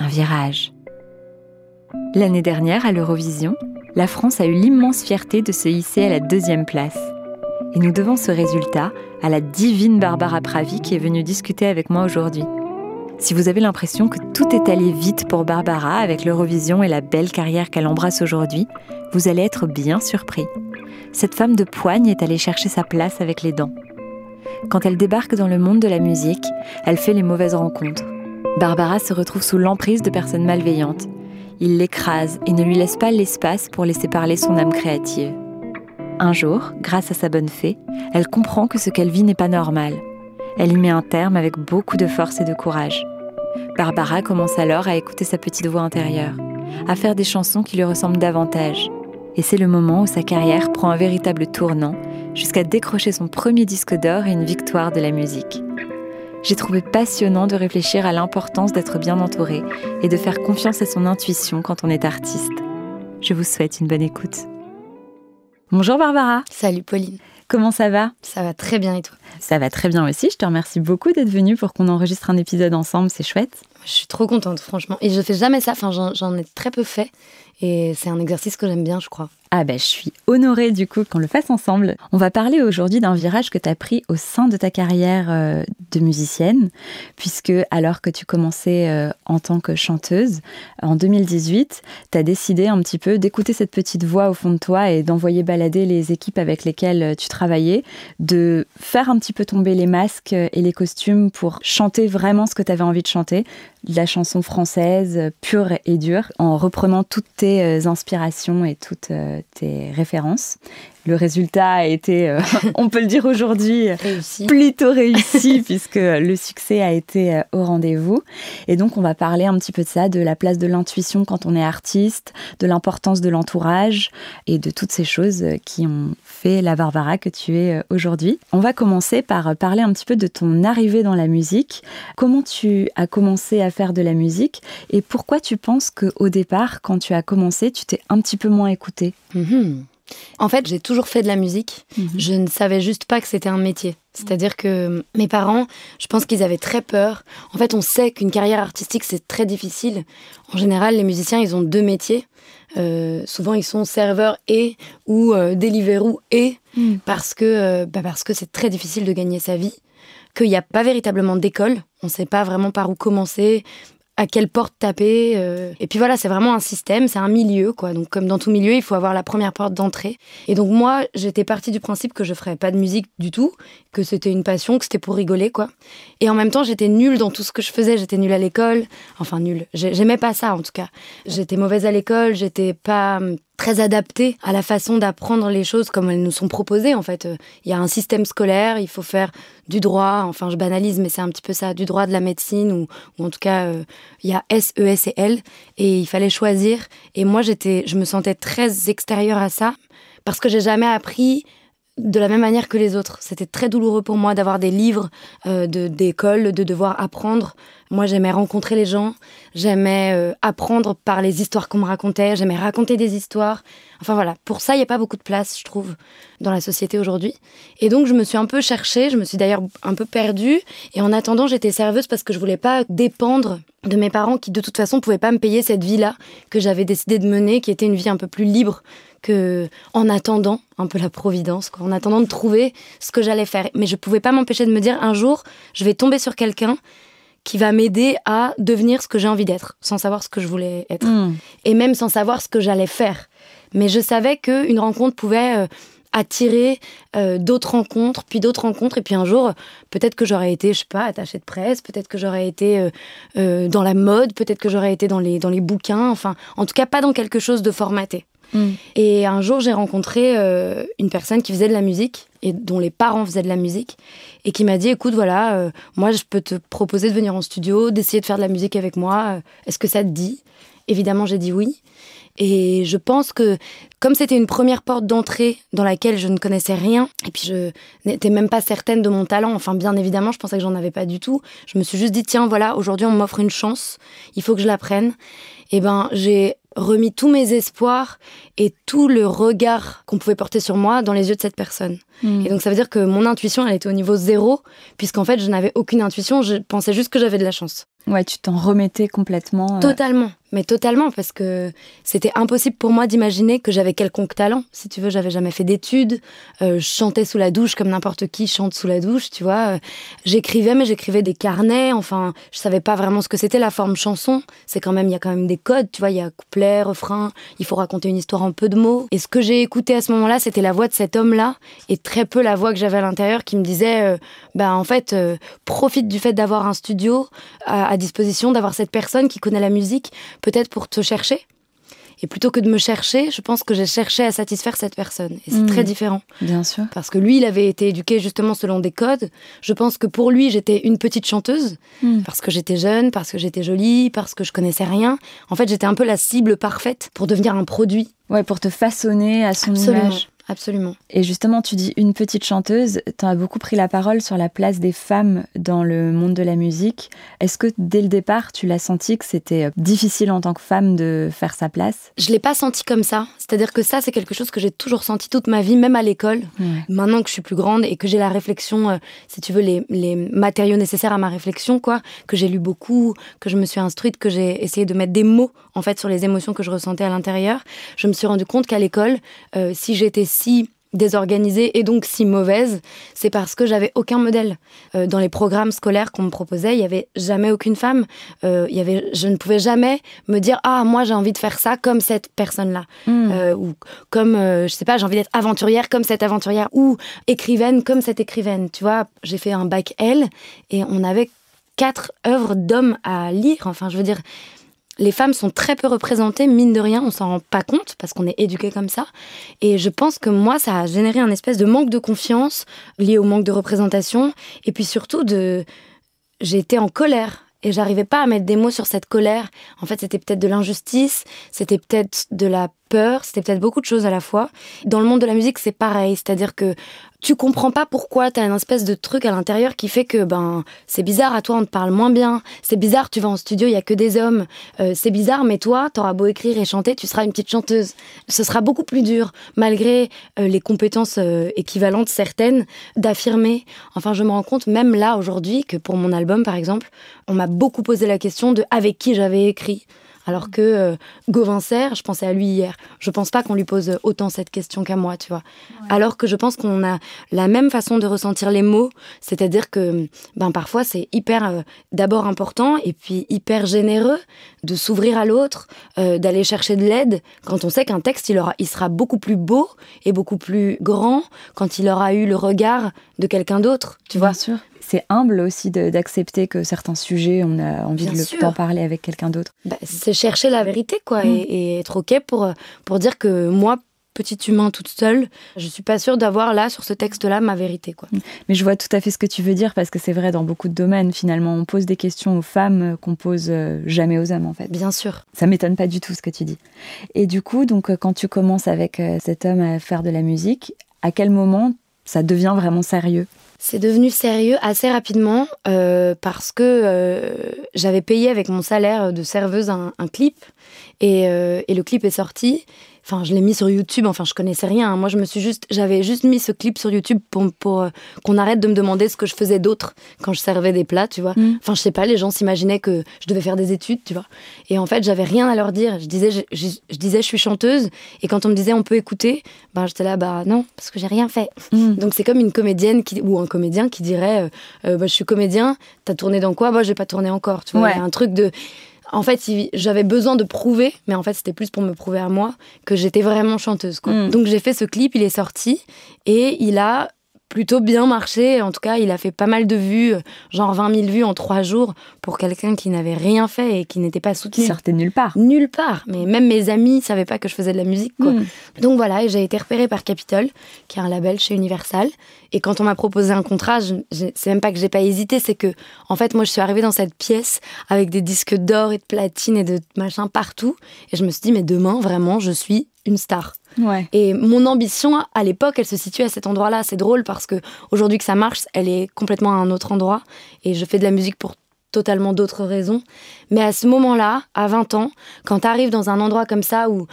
un virage. L'année dernière, à l'Eurovision, la France a eu l'immense fierté de se hisser à la deuxième place. Et nous devons ce résultat à la divine Barbara Pravi qui est venue discuter avec moi aujourd'hui. Si vous avez l'impression que tout est allé vite pour Barbara avec l'Eurovision et la belle carrière qu'elle embrasse aujourd'hui, vous allez être bien surpris. Cette femme de poigne est allée chercher sa place avec les dents. Quand elle débarque dans le monde de la musique, elle fait les mauvaises rencontres. Barbara se retrouve sous l'emprise de personnes malveillantes. Il l'écrase et ne lui laisse pas l'espace pour laisser parler son âme créative. Un jour, grâce à sa bonne fée, elle comprend que ce qu'elle vit n'est pas normal. Elle y met un terme avec beaucoup de force et de courage. Barbara commence alors à écouter sa petite voix intérieure, à faire des chansons qui lui ressemblent davantage. Et c'est le moment où sa carrière prend un véritable tournant, jusqu'à décrocher son premier disque d'or et une victoire de la musique. J'ai trouvé passionnant de réfléchir à l'importance d'être bien entouré et de faire confiance à son intuition quand on est artiste. Je vous souhaite une bonne écoute. Bonjour Barbara. Salut Pauline. Comment ça va? Ça va très bien et toi? Ça va très bien aussi. Je te remercie beaucoup d'être venue pour qu'on enregistre un épisode ensemble. C'est chouette. Je suis trop contente, franchement. Et je fais jamais ça. Enfin, j'en ai très peu fait. Et c'est un exercice que j'aime bien, je crois. Ah ben, je suis honorée du coup qu'on le fasse ensemble. On va parler aujourd'hui d'un virage que tu as pris au sein de ta carrière euh, de musicienne, puisque alors que tu commençais euh, en tant que chanteuse, en 2018, tu as décidé un petit peu d'écouter cette petite voix au fond de toi et d'envoyer balader les équipes avec lesquelles euh, tu travaillais, de faire un petit peu tomber les masques et les costumes pour chanter vraiment ce que tu avais envie de chanter, la chanson française pure et dure, en reprenant toutes tes inspirations et toutes tes références. Le résultat a été, euh, on peut le dire aujourd'hui, plutôt réussi puisque le succès a été euh, au rendez-vous. Et donc on va parler un petit peu de ça, de la place de l'intuition quand on est artiste, de l'importance de l'entourage et de toutes ces choses qui ont fait la Barbara que tu es euh, aujourd'hui. On va commencer par parler un petit peu de ton arrivée dans la musique. Comment tu as commencé à faire de la musique et pourquoi tu penses qu'au départ, quand tu as commencé, tu t'es un petit peu moins écouté mhm. En fait, j'ai toujours fait de la musique. Mhm. Je ne savais juste pas que c'était un métier. C'est-à-dire que mes parents, je pense qu'ils avaient très peur. En fait, on sait qu'une carrière artistique, c'est très difficile. En général, les musiciens, ils ont deux métiers. Euh, souvent, ils sont serveurs et ou euh, Deliveroo et mhm. parce que euh, bah, parce que c'est très difficile de gagner sa vie. Qu'il n'y a pas véritablement d'école. On ne sait pas vraiment par où commencer à quelle porte taper. Euh. Et puis voilà, c'est vraiment un système, c'est un milieu, quoi. Donc comme dans tout milieu, il faut avoir la première porte d'entrée. Et donc moi, j'étais partie du principe que je ferais pas de musique du tout, que c'était une passion, que c'était pour rigoler, quoi. Et en même temps, j'étais nulle dans tout ce que je faisais. J'étais nulle à l'école, enfin nulle. J'aimais pas ça, en tout cas. J'étais mauvaise à l'école, j'étais pas hum, très adapté à la façon d'apprendre les choses comme elles nous sont proposées en fait. Il y a un système scolaire, il faut faire du droit, enfin je banalise mais c'est un petit peu ça, du droit de la médecine ou, en tout cas euh, il y a S, E, S et L et il fallait choisir et moi j'étais je me sentais très extérieure à ça parce que j'ai jamais appris de la même manière que les autres. C'était très douloureux pour moi d'avoir des livres euh, d'école, de, devoir apprendre. Moi, j'aimais rencontrer les gens, j'aimais euh, apprendre par les histoires qu'on me racontait, j'aimais raconter des histoires. Enfin voilà, pour ça, il n'y a pas beaucoup de place, je trouve, dans la société aujourd'hui. Et donc, je me suis un peu cherchée, je me suis d'ailleurs un peu perdue. Et en attendant, j'étais serveuse parce que je voulais pas dépendre de mes parents qui, de toute façon, pouvaient pas me payer cette vie-là que j'avais décidé de mener, qui était une vie un peu plus libre que en attendant un peu la providence, quoi, en attendant de trouver ce que j'allais faire. Mais je pouvais pas m'empêcher de me dire un jour, je vais tomber sur quelqu'un qui va m'aider à devenir ce que j'ai envie d'être, sans savoir ce que je voulais être, hmm. et même sans savoir ce que j'allais faire. Mais je savais qu'une rencontre pouvait euh, attirer euh, d'autres rencontres, puis d'autres rencontres, et puis un jour, peut-être que j'aurais été, je sais pas, attachée de presse, peut-être que j'aurais été euh, dans la mode, peut-être que j'aurais été dans les, dans les bouquins, enfin, en tout cas pas dans quelque chose de formaté. Mm. Et un jour, j'ai rencontré euh, une personne qui faisait de la musique et dont les parents faisaient de la musique et qui m'a dit écoute voilà euh, moi je peux te proposer de venir en studio d'essayer de faire de la musique avec moi est-ce que ça te dit? Évidemment j'ai dit oui et je pense que comme c'était une première porte d'entrée dans laquelle je ne connaissais rien, et puis je n'étais même pas certaine de mon talent, enfin bien évidemment, je pensais que j'en avais pas du tout, je me suis juste dit, tiens, voilà, aujourd'hui on m'offre une chance, il faut que je la prenne. Et ben j'ai remis tous mes espoirs et tout le regard qu'on pouvait porter sur moi dans les yeux de cette personne. Hmm. Et donc ça veut dire que mon intuition, elle était au niveau zéro, puisqu'en fait je n'avais aucune intuition, je pensais juste que j'avais de la chance. Ouais, tu t'en remettais complètement. Euh. Totalement, mais totalement, parce que c'était impossible pour moi d'imaginer que j'avais quelconque talent. Si tu veux, j'avais jamais fait d'études, euh, je chantais sous la douche comme n'importe qui chante sous la douche, tu vois. Euh, j'écrivais, mais j'écrivais des carnets, enfin, je savais pas vraiment ce que c'était la forme chanson. C'est quand même, il y a quand même des codes, tu vois, il y a couplet, refrain, il faut raconter une histoire en peu de mots. Et ce que j'ai écouté à ce moment-là, c'était la voix de cet homme-là, et très peu la voix que j'avais à l'intérieur qui me disait, bah en fait, profite du fait d'avoir un studio à disposition, d'avoir cette personne qui connaît la musique, peut-être pour te chercher. Et plutôt que de me chercher, je pense que j'ai cherché à satisfaire cette personne. Et c'est très mmh. différent. Bien sûr. Parce que lui, il avait été éduqué justement selon des codes. Je pense que pour lui, j'étais une petite chanteuse. Mmh. Parce que j'étais jeune, parce que j'étais jolie, parce que je connaissais rien. En fait, j'étais un peu la cible parfaite pour devenir un produit. Ouais, pour te façonner à son Absolument. image. Absolument. Et justement, tu dis une petite chanteuse, tu as beaucoup pris la parole sur la place des femmes dans le monde de la musique. Est-ce que dès le départ, tu l'as senti que c'était euh, difficile en tant que femme de faire sa place? Je l'ai pas senti comme ça. C'est-à-dire que ça, c'est quelque chose que j'ai toujours senti toute ma vie, même à l'école. Maintenant que je suis plus grande et que j'ai la réflexion, euh, si tu veux, les, les, matériaux nécessaires à ma réflexion, quoi, que j'ai lu beaucoup, que je me suis instruite, que j'ai essayé de mettre des mots, en fait, sur les émotions que je ressentais à l'intérieur, je me suis rendu compte qu'à l'école, euh, si j'étais si désorganisée et donc si mauvaise, c'est parce que j'avais aucun modèle. Euh, dans les programmes scolaires qu'on me proposait, il y avait jamais aucune femme. Euh, il y avait, je ne pouvais jamais me dire ah moi j'ai envie de faire ça comme cette personne-là hmm. euh, ou comme je sais pas j'ai envie d'être aventurière comme cette aventurière ou écrivaine comme cette écrivaine. Tu vois, j'ai fait un bac L et on avait quatre œuvres d'hommes à lire. Enfin je veux dire les femmes sont très peu représentées, mine de rien, on s'en rend pas compte parce qu'on est éduqué comme ça. Et je pense que moi, ça a généré un espèce de manque de confiance lié au manque de représentation. Et puis surtout, de... j'ai été en colère et j'arrivais pas à mettre des mots sur cette colère. En fait, c'était peut-être de l'injustice, c'était peut-être de la peur, c'était peut-être beaucoup de choses à la fois. Dans le monde de la musique, c'est pareil, c'est-à-dire que tu comprends pas pourquoi tu as une espèce de truc à l'intérieur qui fait que ben c'est bizarre à toi on te parle moins bien, c'est bizarre tu vas en studio il y a que des hommes, euh, c'est bizarre mais toi t'auras beau écrire et chanter tu seras une petite chanteuse. Ce sera beaucoup plus dur malgré euh, les compétences euh, équivalentes certaines d'affirmer. Enfin je me rends compte même là aujourd'hui que pour mon album par exemple on m'a beaucoup posé la question de avec qui j'avais écrit. Alors que euh, Gauvin Serre, je pensais à lui hier, je pense pas qu'on lui pose autant cette question qu'à moi, tu vois. Alors que je pense qu'on a la même façon de ressentir les mots, c'est-à-dire que ben parfois c'est hyper euh, d'abord important et puis hyper généreux de s'ouvrir à l'autre, euh, d'aller chercher de l'aide quand on sait qu'un texte il aura il sera beaucoup plus beau et beaucoup plus grand quand il aura eu le regard de quelqu'un d'autre, tu vois. sûr c'est humble aussi d'accepter que certains sujets, on a envie de d'en parler avec quelqu'un d'autre. Bah, c'est chercher la vérité, quoi, mm. et, être OK pour, pour dire que moi, petit humain toute seule, je suis pas sûre d'avoir là, sur ce texte-là, ma vérité. Quoi. Mm. Mais je vois tout à fait ce que tu veux dire, parce que c'est vrai dans beaucoup de domaines, finalement. On pose des questions aux femmes qu'on pose euh, jamais aux hommes, en fait. Bien sûr. Ça m'étonne pas du tout ce que tu dis. Et du coup, donc, euh, quand tu commences avec euh, cet homme à faire de la musique, à quel moment ça devient vraiment sérieux? C'est devenu sérieux assez rapidement euh, parce que euh, j'avais payé avec mon salaire de serveuse un, clip euh, et, le clip est sorti Enfin, je l'ai mis sur YouTube. Enfin, je connaissais rien. Moi, je me suis juste, j'avais juste mis ce clip sur YouTube pour, pour euh, qu'on arrête de me demander ce que je faisais d'autre quand je servais des plats, tu vois. Mm. Enfin, je sais pas, les gens s'imaginaient que je devais faire des études, tu vois. Et en fait, j'avais rien à leur dire. Je disais, je, disais, je suis chanteuse. Et quand on me disait, on peut écouter, ben, j'étais là, bah non, parce que j'ai rien fait. Mm. Donc, c'est comme une comédienne qui, ou un comédien qui dirait, euh, euh, bah, je suis comédien. T'as tourné dans quoi? Bah, j'ai pas tourné encore. Tu vois, il y a un truc de en fait, j'avais besoin de prouver, mais en fait, c'était plus pour me prouver à moi que j'étais vraiment chanteuse. Mm. Donc, j'ai fait ce clip, il est sorti et il a plutôt bien marché. En tout cas, il a fait pas mal de vues, genre 20 000 vues en trois jours pour quelqu'un qui n'avait rien fait et qui n'était pas soutenu. Qui sortait nulle part. Nulle part. Mais même mes amis ne savaient pas que je faisais de la musique. Quoi. Hmm. Donc voilà, et j'ai été repérée par Capitol, qui est un label chez Universal. Et quand on m'a proposé un contrat, je, je- c'est même pas que j'ai pas hésité, c'est que, en fait, moi, je suis arrivée dans cette pièce avec des disques d'or et de platine et de machin partout. Et je me suis dit, mais demain, vraiment, je suis une star. Et mon ambition à l'époque, elle se situe à cet endroit-là. C'est drôle parce que aujourd'hui que ça marche, elle est complètement à un autre endroit. Et je fais de la musique pour totalement d'autres raisons. Mais à ce moment-là, à 20 ans, quand tu arrives dans un endroit comme ça où,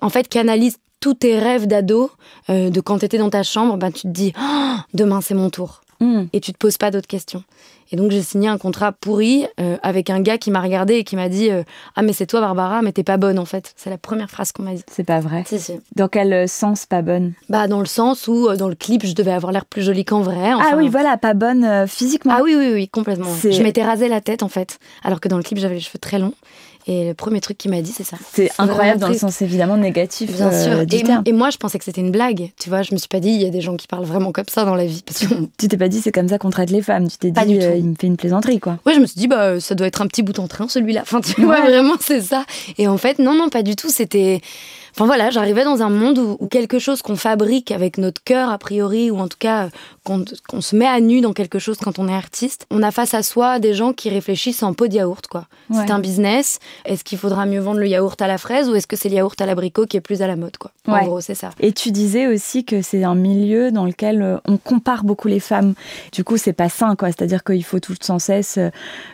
en fait, canalise tous tes rêves d'ado, euh, de quand tu étais dans ta chambre, ben, tu te dis, Oh, demain c'est mon tour. Hmm. Et tu te poses pas d'autres questions. Et donc j'ai signé un contrat pourri euh, avec un gars qui m'a regardé et qui m'a dit euh, Ah, mais c'est toi, Barbara, mais t'es pas bonne en fait. C'est la première phrase qu'on m'a dit. C'est pas vrai. Si, si. Dans quel euh, sens pas bonne? Bah, dans le sens où, euh, dans le clip, je devais avoir l'air plus jolie qu'en vrai. enfin. Ah oui, voilà, pas bonne physiquement. Ah oui, oui, oui, complètement. Je m'étais rasé la tête, en fait. Alors que dans le clip, j'avais les cheveux très longs. Et le premier truc qu'il m'a dit, c'est ça. C'est incroyable dans le sens évidemment négatif Bien euh, sûr. du Et, terme. et moi, je pensais que c'était une blague. Tu vois, je me suis pas dit, il y a des gens qui parlent vraiment comme ça dans la vie. Parce que... Tu t'es pas dit c'est comme ça qu'on traite les femmes. Tu t'es dit euh, il me fait une plaisanterie quoi. Ouais, je me suis dit, bah, ça doit être un petit bout en train, celui-là. Enfin, tu vois, vraiment, c'est ça. Et en fait, non, non, pas du tout. C'était. Enfin voilà, j'arrivais dans un monde où, où quelque chose qu'on fabrique avec notre cœur, a priori, ou en tout cas, euh, qu'on se met à nu dans quelque chose quand on est artiste, on a face à soi des gens qui réfléchissent en pot de yaourt, quoi. Ouais. C'est un business. Est-ce qu'il faudra mieux vendre le yaourt à la fraise ou est-ce que c'est le yaourt à l'abricot qui est plus à la mode, quoi? En Ouais. gros, c'est ça. Et tu disais aussi que c'est un milieu dans lequel euh, on compare beaucoup les femmes. Du coup, c'est pas sain, quoi. C'est-à-dire qu'il faut tout sans cesse euh,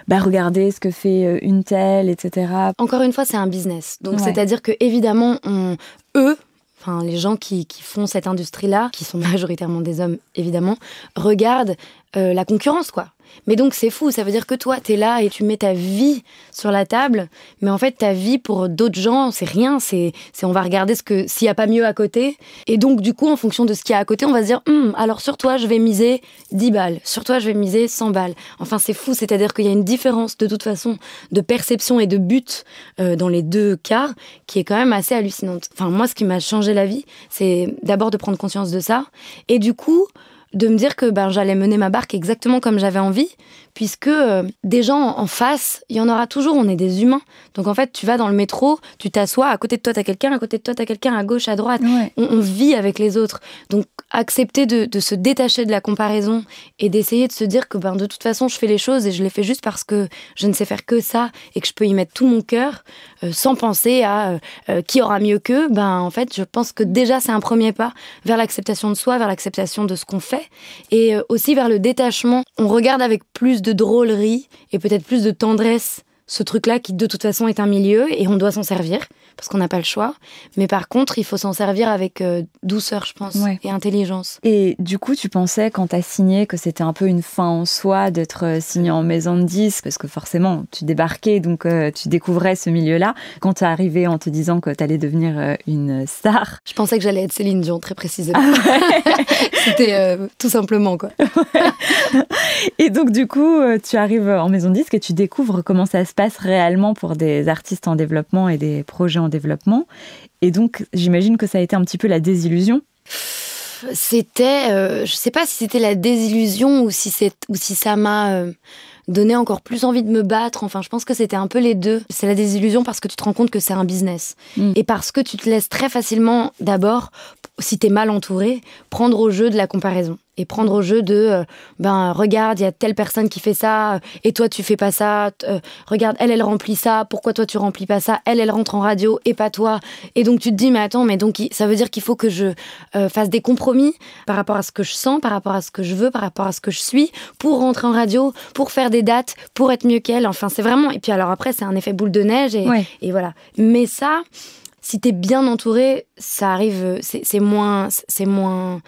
bah, regarder ce que fait une telle, etc. Encore une fois, c'est un business. Donc, Ouais. c'est-à-dire que évidemment, on, eux, enfin les gens qui, qui font cette industrie-là, qui sont majoritairement des hommes, évidemment, regardent euh, la concurrence, quoi. Mais donc c'est fou, ça veut dire que toi, t'es là et tu mets ta vie sur la table, mais en fait ta vie pour d'autres gens, c'est rien, c'est on va regarder ce que s'il y a pas mieux à côté, et donc du coup en fonction de ce qu'il y a à côté, on va se dire, Hum, alors sur toi je vais miser 10 balles, sur toi je vais miser 100 balles. Enfin c'est fou, c'est-à-dire qu'il y a une différence de toute façon de perception et de but euh, dans les deux cas qui est quand même assez hallucinante. Enfin moi ce qui m'a changé la vie, c'est d'abord de prendre conscience de ça, et du coup de me dire que ben, j'allais mener ma barque exactement comme j'avais envie, puisque euh, des gens en face, il y en aura toujours, on est des humains. Donc en fait, tu vas dans le métro, tu t'assois, à côté de toi, t'as quelqu'un, à côté de toi, t'as quelqu'un, à gauche, à droite. Ouais. On, on vit avec les autres. Donc accepter de, de se détacher de la comparaison et d'essayer de se dire que ben, de toute façon, je fais les choses et je les fais juste parce que je ne sais faire que ça et que je peux y mettre tout mon cœur euh, sans penser à euh, qui aura mieux qu'eux, ben, en fait, je pense que déjà, c'est un premier pas vers l'acceptation de soi, vers l'acceptation de ce qu'on fait et aussi vers le détachement. On regarde avec plus de drôlerie et peut-être plus de tendresse ce truc-là qui de toute façon est un milieu et on doit s'en servir parce qu'on n'a pas le choix. Mais par contre, il faut s'en servir avec euh, douceur, je pense, Ouais. et intelligence. Et du coup, tu pensais quand t'as signé que c'était un peu une fin en soi d'être euh, signé en maison de disques, parce que forcément, tu débarquais, donc euh, tu découvrais ce milieu-là. Quand t'es arrivé en te disant que t'allais devenir euh, une star, Je pensais que j'allais être Céline Dion, très précisément. C'était euh, tout simplement, quoi. Et donc, du coup, tu arrives en maison de disque et tu découvres comment ça se passe réellement pour des artistes en développement et des projets en développement. Et donc, j'imagine que ça a été un petit peu la désillusion. C'était, euh, je sais pas si c'était la désillusion ou si ou si ça m'a euh, donné encore plus envie de me battre. Enfin, je pense que c'était un peu les deux. C'est la désillusion parce que tu te rends compte que c'est un business Mm. et parce que tu te laisses très facilement, d'abord, si t'es mal entouré, prendre au jeu de la comparaison et prendre au jeu de, euh, ben regarde, il y a telle personne qui fait ça euh, et toi tu fais pas ça. euh, regarde, elle elle remplit ça. Pourquoi toi tu remplis pas ça? Elle elle rentre en radio et pas toi. Et donc tu te dis mais attends, mais donc ça veut dire qu'il faut que je euh, fasse des compromis par rapport à ce que je sens, par rapport à ce que je veux, par rapport à ce que je suis, pour rentrer en radio, pour faire des dates, pour être mieux qu'elle. Enfin, c'est vraiment. Et puis alors après, c'est un effet boule de neige et, Ouais. et voilà. Mais ça, si t'es bien entouré, ça arrive. c'est moins, c'est moins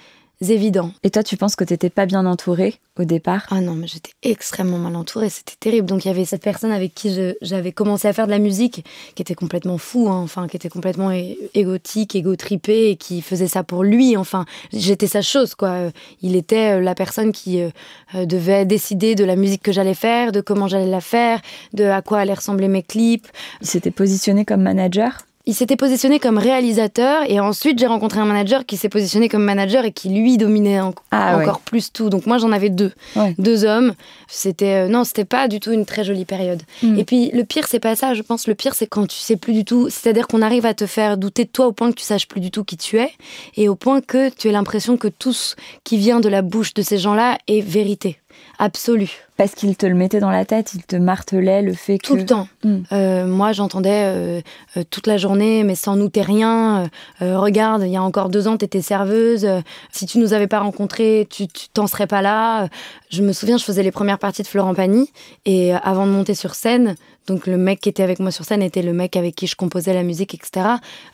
évident. Et toi, tu penses que t'étais pas bien entourée au départ? Ah non, mais j'étais extrêmement mal entourée, c'était terrible. Donc il y avait cette personne avec qui j'avais commencé à faire de la musique, qui était complètement fou, hein, enfin, qui était complètement égotique, égo-tripé, et qui faisait ça pour lui. Enfin, j'étais sa chose, quoi. Il était euh, la personne qui euh, euh, devait décider de la musique que j'allais faire, de comment j'allais la faire, de à quoi allaient ressembler mes clips. Il s'était positionné comme manager? Il s'était positionné comme réalisateur et ensuite j'ai rencontré un manager qui s'est positionné comme manager et qui lui dominait ah encore plus tout. Donc moi j'en avais deux, deux hommes. C'était euh, non, c'était pas du tout une très jolie période. Hmm. Et puis le pire c'est pas ça, je pense. Le pire c'est quand tu sais plus du tout, c'est-à-dire qu'on arrive à te faire douter de toi au point que tu saches plus du tout qui tu es et au point que tu aies l'impression que tout ce qui vient de la bouche de ces gens-là est vérité absolue. Parce qu'il te le mettait dans la tête, il te martelait le fait que... Tout le temps. Hmm. Euh, moi, j'entendais euh, euh, toute la journée, mais sans nous, t'es rien. regarde, il y a encore deux ans, t'étais serveuse. si tu nous avais pas rencontrés, tu t'en serais pas là. Je me souviens, je faisais les premières parties de Florent Pagny. Et avant de monter sur scène, donc le mec qui était avec moi sur scène était le mec avec qui je composais la musique, etc.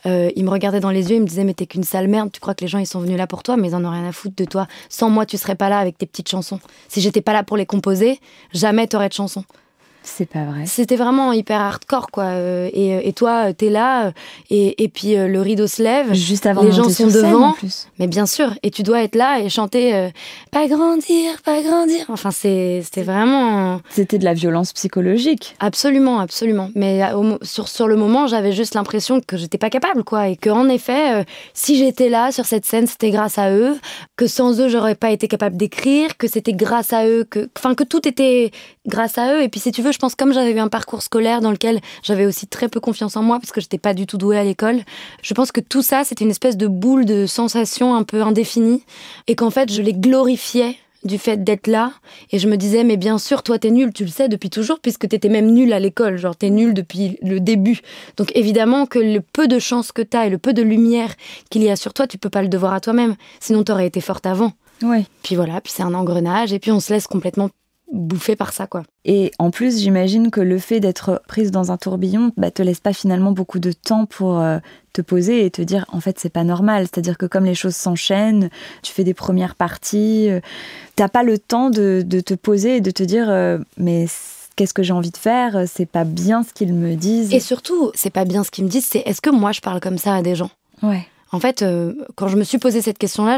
il me regardait dans les yeux, il me disait mais t'es qu'une sale merde. Tu crois que les gens ils sont venus là pour toi, mais ils en ont rien à foutre de toi. Sans moi, tu serais pas là avec tes petites chansons. Si j'étais pas là pour les composer, jamais t'aurais de chansons. C'est pas vrai. C'était vraiment hyper hardcore, quoi. Euh, et, euh, et toi, t'es là, euh, et, et, puis le rideau se lève. Juste avant Les gens sont devant. plus. Mais bien sûr. Et tu dois être là et chanter Pas grandir, pas grandir. Enfin, c'était vraiment. C'était de la violence psychologique. Absolument, absolument. Mais sur, sur le moment, j'avais juste l'impression que j'étais pas capable, quoi. Et qu'en effet, si j'étais là sur cette scène, c'était grâce à eux. Que sans eux, j'aurais pas été capable d'écrire. Que c'était grâce à eux. Que... Enfin, que tout était grâce à eux. Et puis, si tu veux, je pense comme j'avais eu un parcours scolaire dans lequel j'avais aussi très peu confiance en moi parce que j'étais pas du tout douée à l'école, je pense que tout ça c'était une espèce de boule de sensations un peu indéfinie et qu'en fait je les glorifiais du fait d'être là et je me disais mais bien sûr toi t'es nul tu le sais depuis toujours puisque t'étais même nul à l'école genre t'es nul depuis le début. Donc évidemment que le peu de chance que t'as et le peu de lumière qu'il y a sur toi tu peux pas le devoir à toi-même. Sinon t'aurais été forte avant. Oui. Puis voilà, puis c'est un engrenage, et puis on se laisse complètement bouffé par ça, quoi. Et en plus, j'imagine que le fait d'être prise dans un tourbillon, bah, te laisse pas finalement beaucoup de temps pour euh, te poser et te dire, en fait, c'est pas normal. C'est-à-dire que comme les choses s'enchaînent, tu fais des premières parties, euh, t'as pas le temps de, te poser et de te dire, euh, mais qu'est-ce que j'ai envie de faire? C'est pas bien ce qu'ils me disent. Et surtout, c'est pas bien ce qu'ils me disent, c'est est-ce que moi je parle comme ça à des gens? Ouais. En fait, euh, quand je me suis posé cette question-là,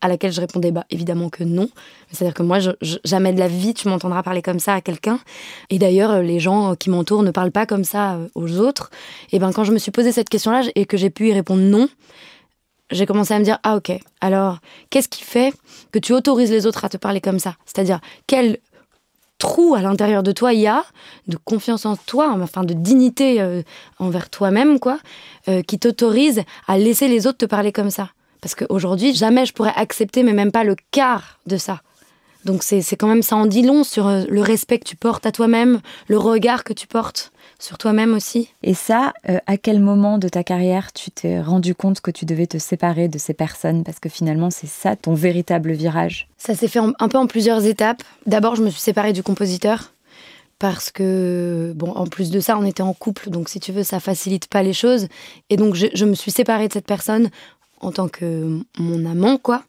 à laquelle je répondais bah, évidemment que non. C'est-à-dire que moi, jamais de la vie, tu m'entendras parler comme ça à quelqu'un. Et d'ailleurs, euh, les gens qui m'entourent ne parlent pas comme ça euh, aux autres. Et ben, quand je me suis posé cette question-là et que j'ai pu y répondre non, j'ai commencé à me dire ah ok. Alors, qu'est-ce qui fait que tu autorises les autres à te parler comme ça? C'est-à-dire quel trou à l'intérieur de toi il y a de confiance en toi, enfin de dignité euh, envers toi-même, quoi, euh, qui t'autorise à laisser les autres te parler comme ça. Parce qu'aujourd'hui, jamais je pourrais accepter, mais même pas le quart de ça. Donc c'est quand même, ça en dit long sur euh, le respect que tu portes à toi-même, le regard que tu portes sur toi-même aussi. Et ça, euh, à quel moment de ta carrière tu t'es rendu compte que tu devais te séparer de ces personnes? Parce que finalement, c'est ça ton véritable virage. Ça s'est fait un peu en plusieurs étapes. D'abord, je me suis séparée du compositeur. Parce que, bon, en plus de ça, on était en couple, donc si tu veux, ça facilite pas les choses. Et donc, je, je me suis séparée de cette personne en tant que mon amant, quoi.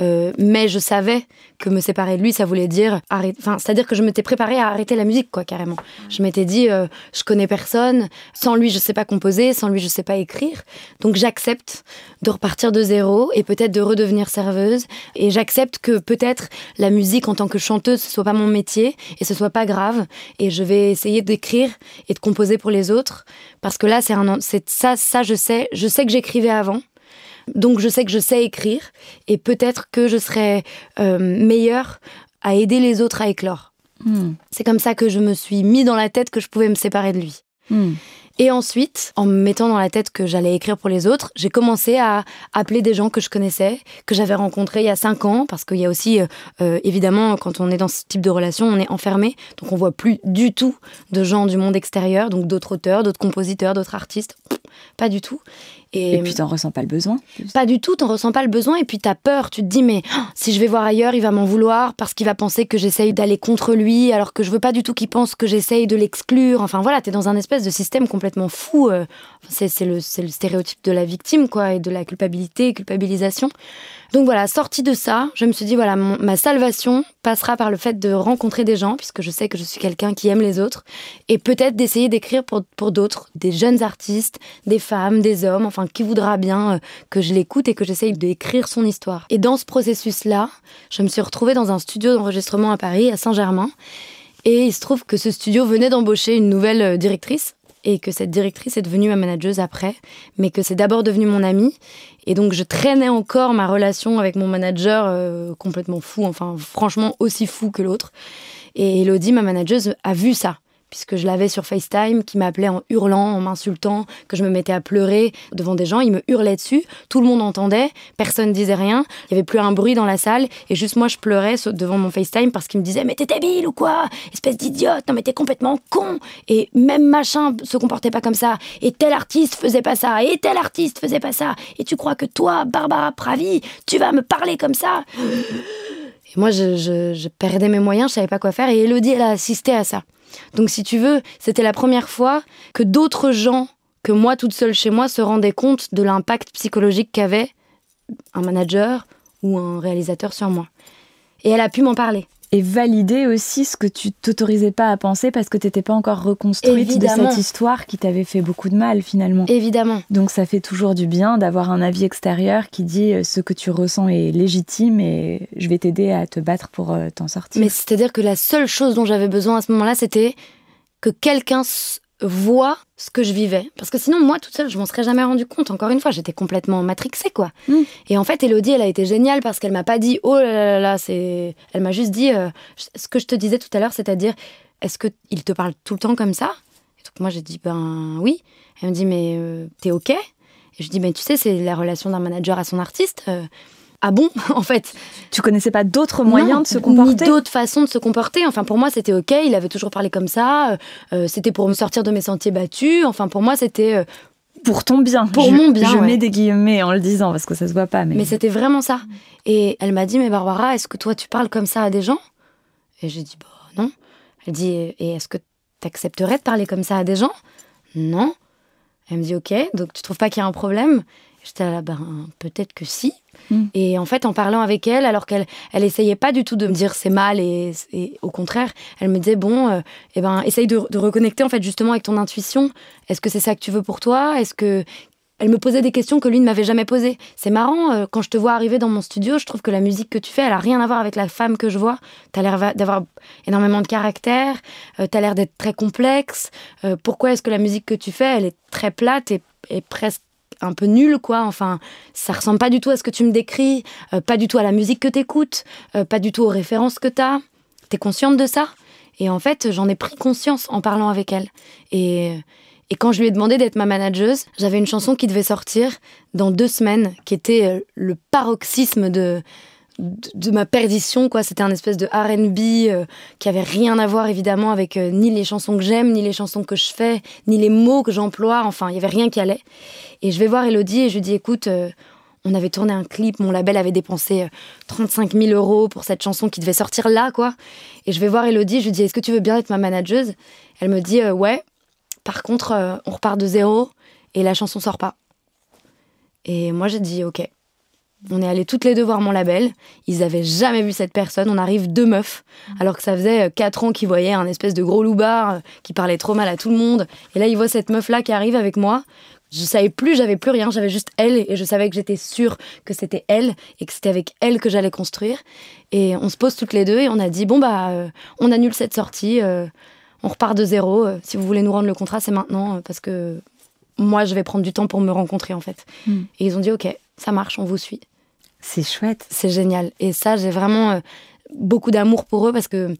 Euh, mais je savais que me séparer de lui, ça voulait dire arrêter. Enfin, c'est-à-dire que je m'étais préparée à arrêter la musique, quoi, carrément. Je m'étais dit, euh, je connais personne. Sans lui, je sais pas composer. Sans lui, je sais pas écrire. Donc, j'accepte de repartir de zéro et peut-être de redevenir serveuse. Et j'accepte que peut-être la musique en tant que chanteuse, ce soit pas mon métier et ce soit pas grave. Et je vais essayer d'écrire et de composer pour les autres parce que là, c'est un, c'est ça, ça, je sais. Je sais que j'écrivais avant. Donc je sais que je sais écrire et peut-être que je serai euh, meilleure à aider les autres à éclore. Hmm. C'est comme ça que je me suis mis dans la tête que je pouvais me séparer de lui. Hmm. Et ensuite, en me mettant dans la tête que j'allais écrire pour les autres, j'ai commencé à appeler des gens que je connaissais, que j'avais rencontrés il y a cinq ans, parce qu'il y a aussi, euh, euh, évidemment, quand on est dans ce type de relation, on est enfermé, donc on voit plus du tout de gens du monde extérieur, donc d'autres auteurs, d'autres compositeurs, d'autres artistes, pas du tout. Et, et puis t'en ressens pas le besoin Pas du tout, t'en ressens pas le besoin et puis t'as peur, tu te dis mais oh, si je vais voir ailleurs, il va m'en vouloir parce qu'il va penser que j'essaye d'aller contre lui alors que je veux pas du tout qu'il pense que j'essaye de l'exclure. Enfin voilà, t'es dans un espèce de système complètement fou. Euh. c'est le, le stéréotype de la victime quoi et de la culpabilité, culpabilisation. Donc voilà, sortie de ça, je me suis dit voilà, ma salvation passera par le fait de rencontrer des gens, puisque je sais que je suis quelqu'un qui aime les autres, et peut-être d'essayer d'écrire pour, pour d'autres, des jeunes artistes, des femmes, des hommes, enfin qui voudra bien euh, que je l'écoute et que j'essaye d'écrire son histoire. Et dans ce processus-là, je me suis retrouvée dans un studio d'enregistrement à Paris, à Saint-Germain, et il se trouve que ce studio venait d'embaucher une nouvelle euh, directrice et que cette directrice est devenue ma manageuse après, mais que c'est d'abord devenu mon amie. Et donc je traînais encore ma relation avec mon manager euh, complètement fou, enfin franchement aussi fou que l'autre. Et Elodie, ma manageuse, a vu ça puisque je l'avais sur FaceTime, qui m'appelait en hurlant, en m'insultant, que je me mettais à pleurer devant des gens. Il me hurlait dessus, tout le monde entendait, personne disait rien, il y avait plus un bruit dans la salle, et juste moi je pleurais devant mon FaceTime parce qu'il me disait mais t'es débile ou quoi? Espèce d'idiote, non mais t'es complètement con. Et même machin se comportait pas comme ça, et tel artiste faisait pas ça, et tel artiste faisait pas ça, et tu crois que toi, Barbara Pravi, tu vas me parler comme ça? Et moi, je, je, perdais mes moyens, je savais pas quoi faire. Et Elodie, elle a assisté à ça. Donc si tu veux, c'était la première fois que d'autres gens que moi toute seule chez moi se rendaient compte de l'impact psychologique qu'avait un manager ou un réalisateur sur moi. Et elle a pu m'en parler et valider aussi ce que tu t'autorisais pas à penser parce que tu n'étais pas encore reconstruite de cette histoire qui t'avait fait beaucoup de mal finalement. Évidemment. Donc ça fait toujours du bien d'avoir un avis extérieur qui dit euh, ce que tu ressens est légitime et je vais t'aider à te battre pour euh, t'en sortir. Mais c'est-à-dire que la seule chose dont j'avais besoin à ce moment-là, c'était que quelqu'un voit ce que je vivais. Parce que sinon, moi, toute seule, je m'en serais jamais rendu compte. Encore une fois, j'étais complètement matrixée, quoi. Mm. Et en fait, Elodie, elle a été géniale parce qu'elle m'a pas dit, oh là là là, c'est. Elle m'a juste dit euh, ce que je te disais tout à l'heure, c'est-à-dire, est-ce qu'il te parle tout le temps comme ça? Et donc, moi, j'ai dit, ben oui. Elle me dit, mais euh, t'es OK? Et je dis, mais tu sais, c'est la relation d'un manager à son artiste. Euh, ah bon, en fait. Tu connaissais pas d'autres moyens de se comporter Ni d'autres façons de se comporter. Enfin, pour moi, c'était OK. Il avait toujours parlé comme ça. Euh, c'était pour me sortir de mes sentiers battus. Enfin, pour moi, c'était. Euh, pour ton bien. Pour mon bien. Je mets des guillemets en le disant parce que ça se voit pas. Mais, mais c'était vraiment ça. Et elle m'a dit Mais Barbara, est-ce que toi, tu parles comme ça à des gens? Et j'ai dit Bah non. Elle dit Et est-ce que tu accepterais de parler comme ça à des gens? Non. Elle me dit Ok, donc tu trouves pas qu'il y a un problème? J'étais là, ben, peut-être que si. Hmm. Et en fait, en parlant avec elle, alors qu'elle elle essayait pas du tout de me dire c'est mal et, au contraire, elle me disait bon, euh, eh ben, essaye de, de, reconnecter en fait justement avec ton intuition. Est-ce que c'est ça que tu veux pour toi? Est-ce que elle me posait des questions que lui ne m'avait jamais posées. C'est marrant, euh, quand je te vois arriver dans mon studio, je trouve que la musique que tu fais, elle a rien à voir avec la femme que je vois. Tu as l'air d'avoir énormément de caractère, euh, tu as l'air d'être très complexe. pourquoi est-ce que la musique que tu fais, elle est très plate et, et presque un peu nul, quoi. Enfin, ça ressemble pas du tout à ce que tu me décris, euh, pas du tout à la musique que t'écoutes, euh, pas du tout aux références que t'as. T'es consciente de ça? Et en fait, j'en ai pris conscience en parlant avec elle. Et, et quand je lui ai demandé d'être ma manageuse, j'avais une chanson qui devait sortir dans deux semaines, qui était euh, le paroxysme de, de, ma perdition quoi. C'était un espèce de R&B euh, qui avait rien à voir évidemment avec euh, ni les chansons que j'aime ni les chansons que je fais ni les mots que j'emploie. Enfin il y avait rien qui allait. Et je vais voir Elodie et je lui dis écoute euh, on avait tourné un clip mon label avait dépensé 35 000 euros pour cette chanson qui devait sortir là quoi. Et je vais voir Elodie je lui dis est-ce que tu veux bien être ma manageuse? Elle me dit ouais. Par contre on repart de zéro et la chanson sort pas. Et moi j'ai dit ok on est allés toutes les deux voir mon label. Ils avaient jamais vu cette personne. On arrive deux meufs, alors que ça faisait euh, quatre ans qu'ils voyaient un espèce de gros loupard euh, qui parlait trop mal à tout le monde. Et là, ils voient cette meuf-là qui arrive avec moi. Je savais plus, j'avais plus rien, j'avais juste elle et je savais que j'étais sûre que c'était elle et que c'était avec elle que j'allais construire. Et on se pose toutes les deux et on a dit bon bah euh, on annule cette sortie, on repart de zéro. si vous voulez nous rendre le contrat, c'est maintenant parce que moi je vais prendre du temps pour me rencontrer en fait. Hmm. Et ils ont dit ok, ça marche, on vous suit. C'est chouette. C'est génial. Et ça, j'ai vraiment euh, beaucoup d'amour pour eux parce que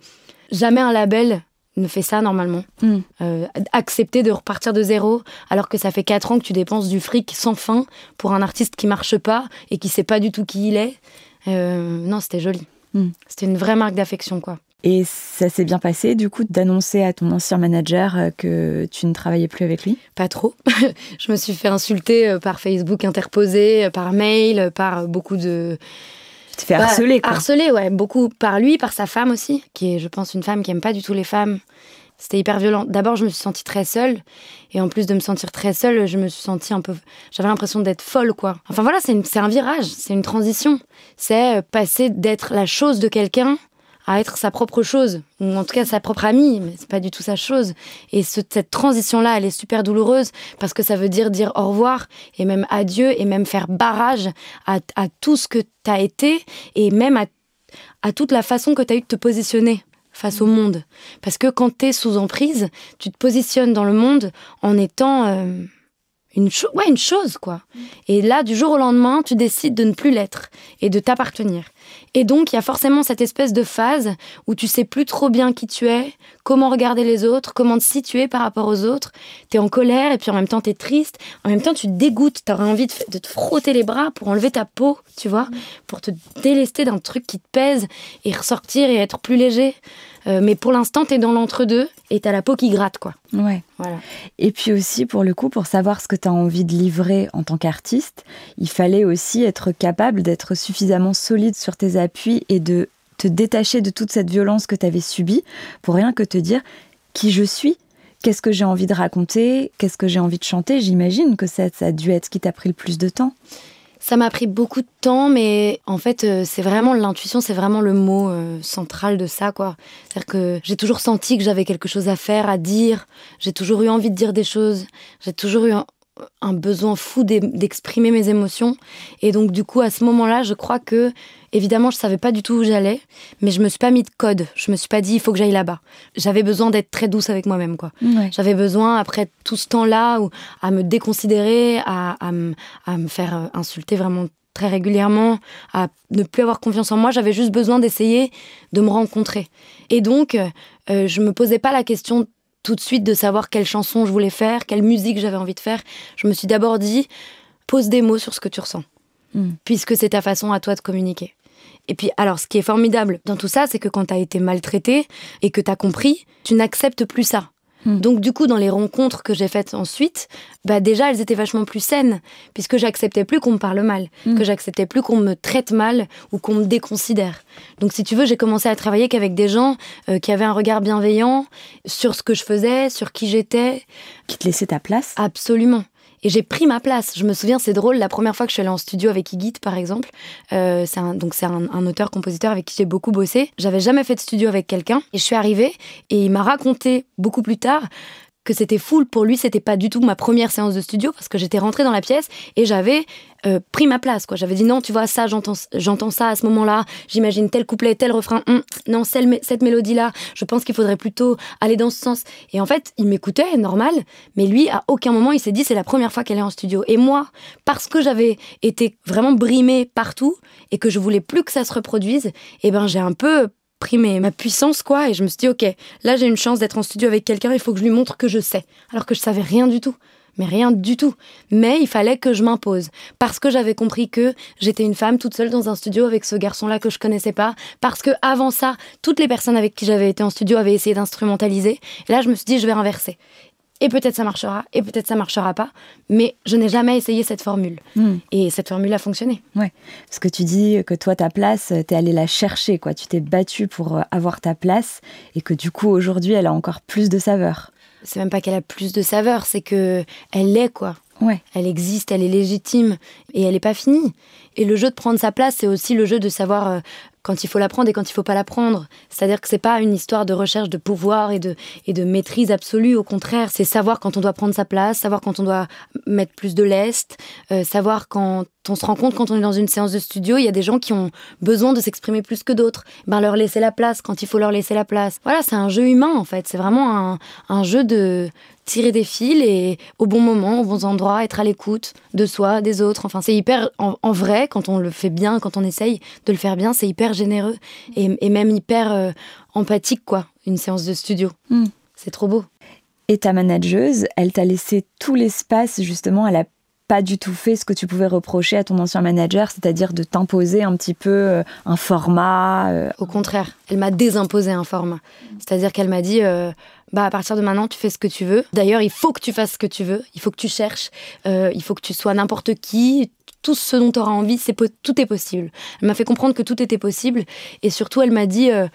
jamais un label ne fait ça normalement. Hmm. Euh, accepter de repartir de zéro alors que ça fait quatre ans que tu dépenses du fric sans fin pour un artiste qui marche pas et qui sait pas du tout qui il est. Euh, non, c'était joli. Hmm. C'était une vraie marque d'affection, quoi. Et ça s'est bien passé, du coup, d'annoncer à ton ancien manager euh, que tu ne travaillais plus avec lui? Pas trop. je me suis fait insulter euh, par Facebook interposé, euh, par mail, par beaucoup de... Tu te fais bah, harceler, quoi. Harceler, ouais. Beaucoup par lui, par sa femme aussi, qui est, je pense, une femme qui aime pas du tout les femmes. C'était hyper violent. D'abord, je me suis sentie très seule. Et en plus de me sentir très seule, je me suis sentie un peu. J'avais l'impression d'être folle, quoi. Enfin voilà, c'est un virage, c'est une transition. C'est passer d'être la chose de quelqu'un à être sa propre chose, ou en tout cas sa propre amie, mais c'est pas du tout sa chose. Et cette transition-là, elle est super douloureuse parce que ça veut dire dire au revoir et même adieu et même faire barrage à, tout ce que tu as été et même à, toute la façon que tu as eu de te positionner face au monde. Parce que quand tu es sous emprise, tu te positionnes dans le monde en étant euh, une, ouais, une chose, quoi. Et là, du jour au lendemain, tu décides de ne plus l'être et de t'appartenir. Et donc, il y a forcément cette espèce de phase où tu sais plus trop bien qui tu es, comment regarder les autres, comment te situer par rapport aux autres. Tu es en colère et puis en même temps, tu es triste. En même temps, tu te dégoûtes. Envie de, te frotter les bras pour enlever ta peau, tu vois, pour te délester d'un truc qui te pèse et ressortir et être plus léger. Euh, mais pour l'instant, tu es dans l'entre-deux et tu as la peau qui gratte, quoi. Ouais. Voilà. Et puis aussi, pour le coup, pour savoir ce que tu as envie de livrer en tant qu'artiste, il fallait aussi être capable d'être suffisamment solide sur tes appuis et de te détacher de toute cette violence que tu avais subie pour rien que te dire qui je suis, qu'est-ce que j'ai envie de raconter, qu'est-ce que j'ai envie de chanter. J'imagine que ça, ça a dû être ce qui t'a pris le plus de temps. Ça m'a pris beaucoup de temps, mais en fait, euh, c'est vraiment l'intuition, c'est vraiment le mot euh, central de ça, quoi. C'est-à-dire que j'ai toujours senti que j'avais quelque chose à faire, à dire. J'ai toujours eu envie de dire des choses. J'ai toujours eu un besoin fou d'exprimer mes émotions. Et donc, du coup, à ce moment-là, je crois que, évidemment, je savais pas du tout où j'allais, mais je me suis pas mis de code. Je me suis pas dit, il faut que j'aille là-bas. J'avais besoin d'être très douce avec moi-même, quoi. J'avais besoin, après tout ce temps-là, à me déconsidérer, à, à, me faire euh, insulter vraiment très régulièrement, à ne plus avoir confiance en moi. J'avais juste besoin d'essayer de me rencontrer. Et donc, euh, je me posais pas la question tout de suite de savoir quelle chanson je voulais faire, quelle musique j'avais envie de faire. Je me suis d'abord dit, pose des mots sur ce que tu ressens, hmm. puisque c'est ta façon à toi de communiquer. Et puis, alors, ce qui est formidable dans tout ça, c'est que quand tu as été maltraité et que tu as compris, tu n'acceptes plus ça. Hmm. Donc du coup, dans les rencontres que j'ai faites ensuite, bah déjà elles étaient vachement plus saines, puisque j'acceptais plus qu'on me parle mal, hmm. que j'acceptais plus qu'on me traite mal ou qu'on me déconsidère. Donc si tu veux, j'ai commencé à travailler qu'avec des gens euh, qui avaient un regard bienveillant sur ce que je faisais, sur qui j'étais. Qui te laissaient ta place? Absolument. Et j'ai pris ma place. Je me souviens, c'est drôle, la première fois que je suis allée en studio avec Igit, par exemple, euh, c'est un, donc c'est un, un auteur-compositeur avec qui j'ai beaucoup bossé. J'avais jamais fait de studio avec quelqu'un. Et je suis arrivée et il m'a raconté beaucoup plus tard que c'était full. Pour lui, c'était pas du tout ma première séance de studio parce que j'étais rentrée dans la pièce et j'avais euh, pris ma place. quoi. J'avais dit non, tu vois, ça, j'entends, ça à ce moment-là. J'imagine tel couplet, tel refrain. Hum, non, cette mélodie-là, je pense qu'il faudrait plutôt aller dans ce sens. Et en fait, il m'écoutait, normal, mais lui, à aucun moment, il s'est dit c'est la première fois qu'elle est en studio. Et moi, parce que j'avais été vraiment brimée partout et que je voulais plus que ça se reproduise, eh ben j'ai un peu ma puissance, quoi, et je me suis dit, ok, là j'ai une chance d'être en studio avec quelqu'un, il faut que je lui montre que je sais. Alors que je savais rien du tout. Mais rien du tout. Mais il fallait que je m'impose. Parce que j'avais compris que j'étais une femme toute seule dans un studio avec ce garçon-là que je connaissais pas. Parce que avant ça, toutes les personnes avec qui j'avais été en studio avaient essayé d'instrumentaliser. Et là, je me suis dit, je vais inverser et peut-être ça marchera, et peut-être ça marchera pas, mais je n'ai jamais essayé cette formule. Hmm. Et cette formule a fonctionné. Ouais, parce que tu dis que toi, ta place, tu es allé la chercher, quoi. Tu t'es battu pour euh, avoir ta place, et que du coup, aujourd'hui, elle a encore plus de saveur. C'est même pas qu'elle a plus de saveur, c'est que elle l'est, quoi. Ouais. Elle existe, elle est légitime, et elle n'est pas finie. Et le jeu de prendre sa place, c'est aussi le jeu de savoir euh, quand il faut la prendre et quand il faut pas la prendre. C'est-à-dire que c'est pas une histoire de recherche de pouvoir et de, et de maîtrise absolue. Au contraire, c'est savoir quand on doit prendre sa place, savoir quand on doit mettre plus de lest, euh, savoir quand on se rend compte quand on est dans une séance de studio, il y a des gens qui ont besoin de s'exprimer plus que d'autres. Ben leur laisser la place quand il faut leur laisser la place. Voilà, c'est un jeu humain en fait. C'est vraiment un, un jeu de tirer des fils et au bon moment, aux bons endroits, être à l'écoute de soi, des autres. Enfin, c'est hyper en, vrai quand on le fait bien, quand on essaye de le faire bien, c'est hyper généreux et, même hyper euh, empathique, quoi, une séance de studio. Hmm. C'est trop beau. Et ta manageuse, elle t'a laissé tout l'espace, justement, elle a pas du tout fait ce que tu pouvais reprocher à ton ancien manager, c'est-à-dire de t'imposer un petit peu euh, un format. Euh. Au contraire, elle m'a désimposé un format. C'est-à-dire qu'elle m'a dit, bah à partir de maintenant tu fais ce que tu veux. D'ailleurs, il faut que tu fasses ce que tu veux, il faut que tu cherches, il faut que tu sois n'importe qui, tout ce dont tu auras envie, c'est tout est possible. Elle m'a fait comprendre que tout était possible et surtout elle m'a dit euh,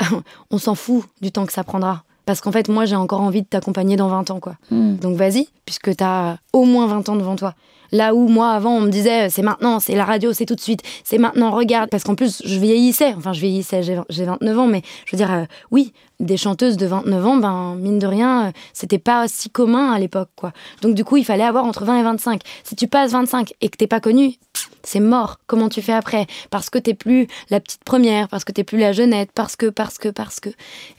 on s'en fout du temps que ça prendra. Parce qu'en fait, moi, j'ai encore envie de t'accompagner dans 20 ans, quoi. Hmm. Donc vas-y, puisque t'as au moins 20 ans devant toi. Là où moi, avant, on me disait, c'est maintenant, c'est la radio, c'est tout de suite, c'est maintenant, regarde. Parce qu'en plus, je vieillissais, enfin, je vieillissais, j'ai 29 ans, mais je veux dire, euh, oui, des chanteuses de 29 ans, ben, mine de rien, euh, c'était pas si commun à l'époque, quoi. Donc, du coup, il fallait avoir entre 20 et 25. Si tu passes 25 et que t'es pas connu, c'est mort. Comment tu fais après? Parce que t'es plus la petite première, parce que t'es plus la jeunette, parce que, parce que, parce que.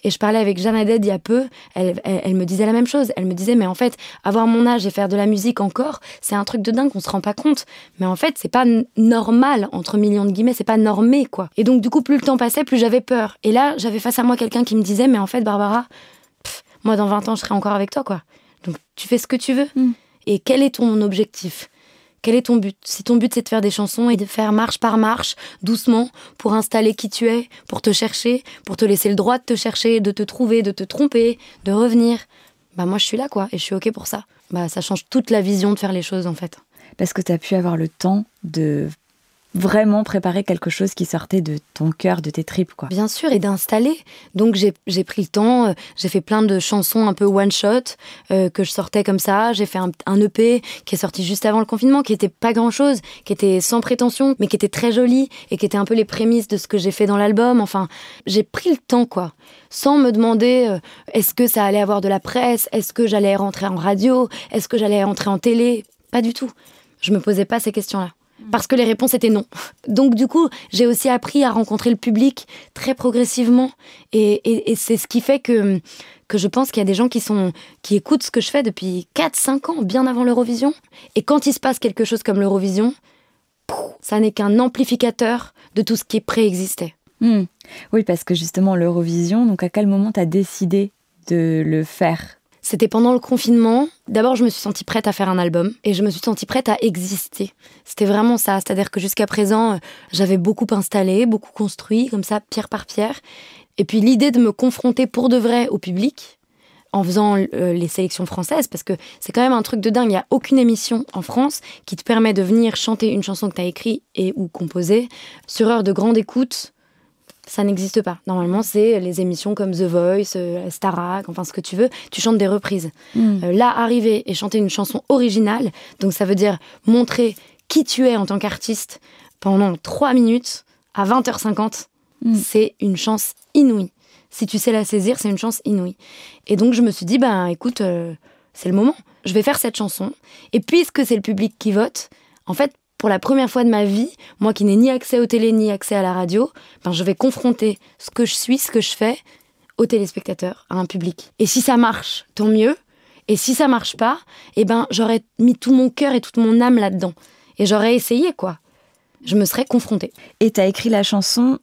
Et je parlais avec Jeanne Haddad il y a peu, elle, elle, me disait la même chose. Elle me disait, mais en fait, avoir mon âge et faire de la musique encore, c'est un truc de dingue qu'on se rend pas compte. Mais en fait, c'est pas normal, entre millions de guillemets, c'est pas normé, quoi. Et donc, du coup, plus le temps passait, plus j'avais peur. Et là, j'avais face à moi quelqu'un qui me disait, mais en fait, Barbara, moi, dans 20 ans, je serai encore avec toi, quoi. Donc, tu fais ce que tu veux. Mm. Et quel est ton objectif? Quel est ton but? Si ton but c'est de faire des chansons et de faire marche par marche, doucement, pour installer qui tu es, pour te chercher, pour te laisser le droit de te chercher, de te trouver, de te tromper, de revenir, bah moi je suis là quoi, et je suis ok pour ça. Bah ça change toute la vision de faire les choses en fait. Parce que tu as pu avoir le temps de vraiment préparer quelque chose qui sortait de ton cœur, de tes tripes, quoi. Bien sûr, et d'installer. Donc j'ai pris le temps, euh, j'ai fait plein de chansons un peu one shot euh, que je sortais comme ça. J'ai fait un, EP qui est sorti juste avant le confinement, qui était pas grand chose, qui était sans prétention, mais qui était très joli et qui était un peu les prémices de ce que j'ai fait dans l'album. Enfin, j'ai pris le temps, quoi, sans me demander euh, est-ce que ça allait avoir de la presse, est-ce que j'allais rentrer en radio, est-ce que j'allais rentrer en télé? Pas du tout. Je me posais pas ces questions-là parce que les réponses étaient non. Donc du coup, j'ai aussi appris à rencontrer le public très progressivement, et, c'est ce qui fait que que je pense qu'il y a des gens qui sont qui écoutent ce que je fais depuis 4-5 ans, bien avant l'Eurovision, et quand il se passe quelque chose comme l'Eurovision, ça n'est qu'un amplificateur de tout ce qui préexistait. Hmm. Oui, parce que justement l'Eurovision, donc à quel moment tu as décidé de le faire? C'était pendant le confinement. D'abord, je me suis sentie prête à faire un album et je me suis sentie prête à exister. C'était vraiment ça. C'est-à-dire que jusqu'à présent, euh, j'avais beaucoup installé, beaucoup construit, comme ça, pierre par pierre. Et puis l'idée de me confronter pour de vrai au public, en faisant euh, les sélections françaises, parce que c'est quand même un truc de dingue. Il n'y a aucune émission en France qui te permet de venir chanter une chanson que tu as écrite et ou composée sur heure de grande écoute ça n'existe pas. Normalement, c'est les émissions comme The Voice, euh, Starac, enfin ce que tu veux, tu chantes des reprises. Hmm. Euh, là, arriver et chanter une chanson originale, donc ça veut dire montrer qui tu es en tant qu'artiste pendant 3 minutes à 20h50, hmm. c'est une chance inouïe. Si tu sais la saisir, c'est une chance inouïe. Et donc je me suis dit, ben écoute, euh, c'est le moment. Je vais faire cette chanson. Et puisque c'est le public qui vote, en fait, pour la première fois de ma vie, moi qui n'ai ni accès aux télé ni accès à la radio, ben je vais confronter ce que je suis, ce que je fais aux téléspectateurs, à un public. Et si ça marche, tant mieux. Et si ça marche pas, eh ben j'aurais mis tout mon cœur et toute mon âme là-dedans. Et j'aurais essayé quoi. Je me serais confrontée. Et t'as écrit la chanson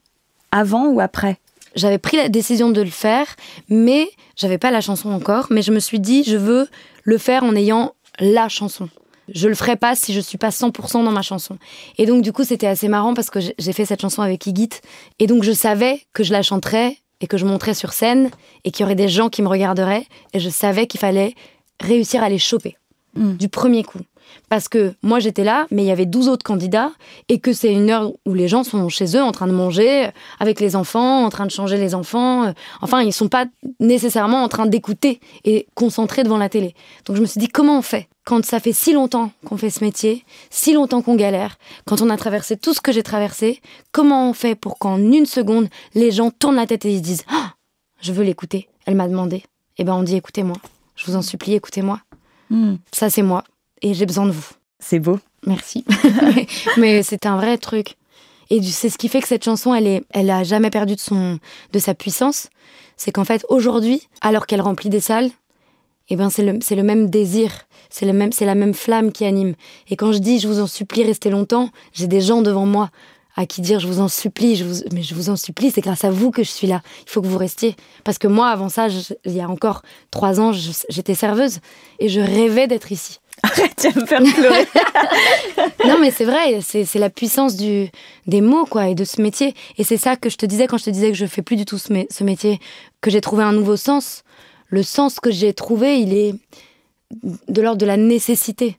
avant ou après? J'avais pris la décision de le faire, mais j'avais pas la chanson encore. Mais je me suis dit, je veux le faire en ayant la chanson je le ferai pas si je suis pas 100% dans ma chanson. Et donc, du coup, c'était assez marrant parce que j'ai fait cette chanson avec Igit. Et donc, je savais que je la chanterais et que je monterais sur scène et qu'il y aurait des gens qui me regarderaient. Et je savais qu'il fallait réussir à les choper mm. du premier coup. Parce que moi j'étais là, mais il y avait 12 autres candidats, et que c'est une heure où les gens sont chez eux en train de manger, avec les enfants, en train de changer les enfants. Enfin, ils sont pas nécessairement en train d'écouter et concentrés devant la télé. Donc je me suis dit, comment on fait? Quand ça fait si longtemps qu'on fait ce métier, si longtemps qu'on galère, quand on a traversé tout ce que j'ai traversé, comment on fait pour qu'en une seconde, les gens tournent la tête et ils se disent ah, Je veux l'écouter, elle m'a demandé. Eh ben on dit Écoutez-moi, je vous en supplie, écoutez-moi. Hmm. Ça, c'est moi, et j'ai besoin de vous. C'est beau. Merci. Mais c'est un vrai truc. Et c'est ce qui fait que cette chanson, elle, est, elle a jamais perdu de, son, de sa puissance. C'est qu'en fait, aujourd'hui, alors qu'elle remplit des salles, eh ben c'est le, le, même désir, c'est le même, c'est la même flamme qui anime. Et quand je dis je vous en supplie, restez longtemps, j'ai des gens devant moi à qui dire je vous en supplie, je vous, mais je vous en supplie, c'est grâce à vous que je suis là. Il faut que vous restiez. Parce que moi, avant ça, il y a encore trois ans, j'étais serveuse et je rêvais d'être ici. Arrête, tu me faire pleurer. non, mais c'est vrai, c'est la puissance du, des mots, quoi, et de ce métier. Et c'est ça que je te disais quand je te disais que je fais plus du tout ce métier, que j'ai trouvé un nouveau sens le sens que j'ai trouvé, il est de l'ordre de la nécessité.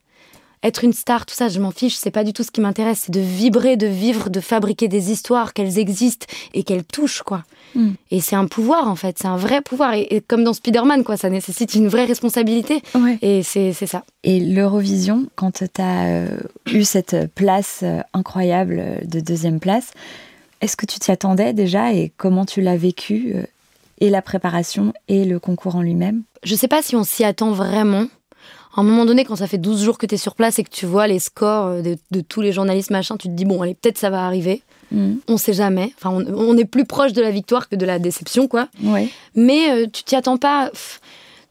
Être une star, tout ça, je m'en fiche, c'est pas du tout ce qui m'intéresse. C'est de vibrer, de vivre, de fabriquer des histoires, qu'elles existent et qu'elles touchent, quoi. Hmm. Et c'est un pouvoir, en fait, c'est un vrai pouvoir. Et, comme dans Spider-Man, quoi, ça nécessite une vraie responsabilité. Et c'est ça. Et l'Eurovision, quand tu as euh, eu cette place euh, incroyable de deuxième place, est-ce que tu t'y attendais déjà et comment tu l'as vécu euh, et la préparation et le concours en lui-même? Je sais pas si on s'y attend vraiment. À un moment donné, quand ça fait 12 jours que tu es sur place et que tu vois les scores de, tous les journalistes, machin, tu te dis, bon, allez, peut-être ça va arriver. Mm. On sait jamais. Enfin, on, est plus proche de la victoire que de la déception, quoi. Mais euh, tu t'y attends pas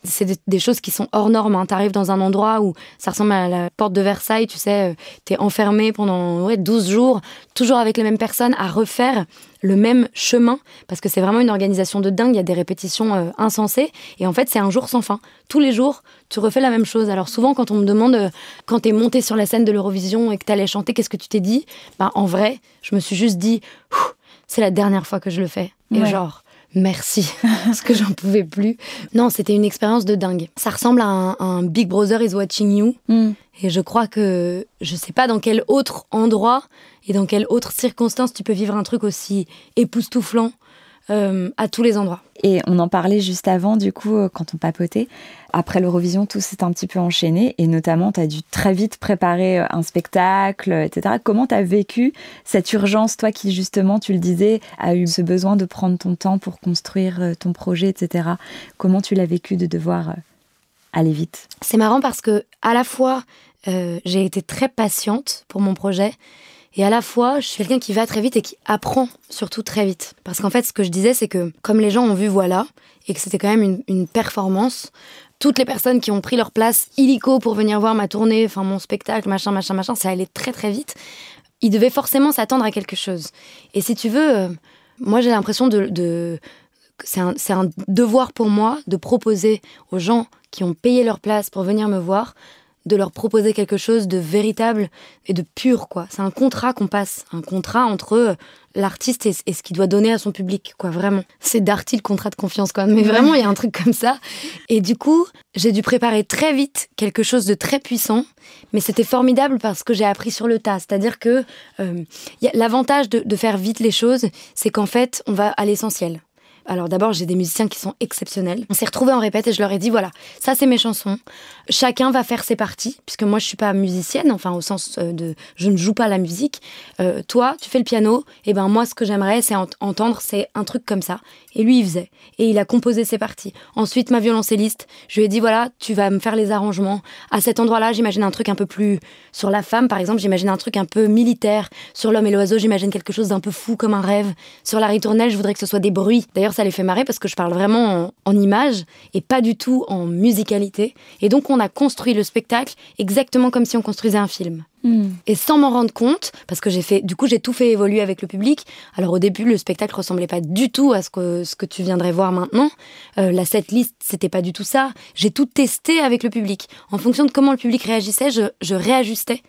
c'est des, choses qui sont hors normes. Hein. Tu arrives dans un endroit où ça ressemble à la porte de Versailles, tu sais, euh, tu es enfermé pendant ouais, 12 jours, toujours avec les mêmes personnes, à refaire le même chemin, parce que c'est vraiment une organisation de dingue, il y a des répétitions euh, insensées, et en fait c'est un jour sans fin. Tous les jours, tu refais la même chose. Alors souvent quand on me demande, euh, quand tu es monté sur la scène de l'Eurovision et que tu allais chanter, qu'est-ce que tu t'es dit? Bah, En vrai, je me suis juste dit, c'est la dernière fois que je le fais. Et genre, merci, parce que j'en pouvais plus. Non, c'était une expérience de dingue. Ça ressemble à un, Big Brother is watching you. Hmm. Et je crois que je sais pas dans quel autre endroit et dans quelle autre circonstance tu peux vivre un truc aussi époustouflant euh, à tous les endroits. Et on en parlait juste avant, du coup, euh, quand on papotait. Après l'Eurovision, tout s'est un petit peu enchaîné et notamment, tu as dû très vite préparer euh, un spectacle, etc. Comment tu as vécu cette urgence, toi qui, justement, tu le disais, a eu ce besoin de prendre ton temps pour construire ton projet, etc. Comment tu l'as vécu de devoir aller vite? C'est marrant parce que, à la fois, j'ai été très patiente pour mon projet et à la fois, je suis quelqu'un qui va très vite et qui apprend surtout très vite. Parce qu'en fait, ce que je disais, c'est que comme les gens ont vu voilà, et que c'était quand même une, performance, toutes les personnes qui ont pris leur place illico pour venir voir ma tournée, enfin mon spectacle, machin, machin, machin, ça allait très très vite. Ils devaient forcément s'attendre à quelque chose. Et si tu veux, euh, moi j'ai l'impression de, c'est un devoir pour moi de proposer aux gens qui ont payé leur place pour venir me voir de leur proposer quelque chose de véritable et de pur, quoi. C'est un contrat qu'on passe, un contrat entre euh, l'artiste et, ce qu'il doit donner à son public, quoi, vraiment. C'est Darty le contrat de confiance, quoi. Mais vraiment, il y a un truc comme ça. Et du coup, j'ai dû préparer très vite quelque chose de très puissant, mais c'était formidable parce que j'ai appris sur le tas. C'est-à-dire que euh, l'avantage de faire vite les choses, c'est qu'en fait, on va à l'essentiel. Alors d'abord, j'ai des musiciens qui sont exceptionnels. On s'est retrouvés en répète et je leur ai dit voilà, ça c'est mes chansons. Chacun va faire ses parties, puisque moi je suis pas musicienne, enfin au sens euh, de je ne joue pas la musique. Euh, toi, tu fais le piano, et ben moi ce que j'aimerais c'est entendre c'est un truc comme ça. Et lui il faisait et il a composé ses parties. Ensuite ma violoncelliste, je lui ai dit voilà, tu vas me faire les arrangements. À cet endroit-là, j'imagine un truc un peu plus sur la femme par exemple, j'imagine un truc un peu militaire. Sur l'homme et l'oiseau, j'imagine quelque chose d'un peu fou comme un rêve. Sur la ritournelle, je voudrais que ce soit des bruits. D'ailleurs ça les fait marrer parce que je parle vraiment en, images et pas du tout en musicalité. Et donc, on a construit le spectacle exactement comme si on construisait un film. Hmm. Et sans m'en rendre compte, parce que j'ai fait, du coup, j'ai tout fait évoluer avec le public. Alors au début, le spectacle ressemblait pas du tout à ce que ce que tu viendrais voir maintenant. Euh, la setlist, c'était pas du tout ça. J'ai tout testé avec le public. En fonction de comment le public réagissait, je, je réajustais.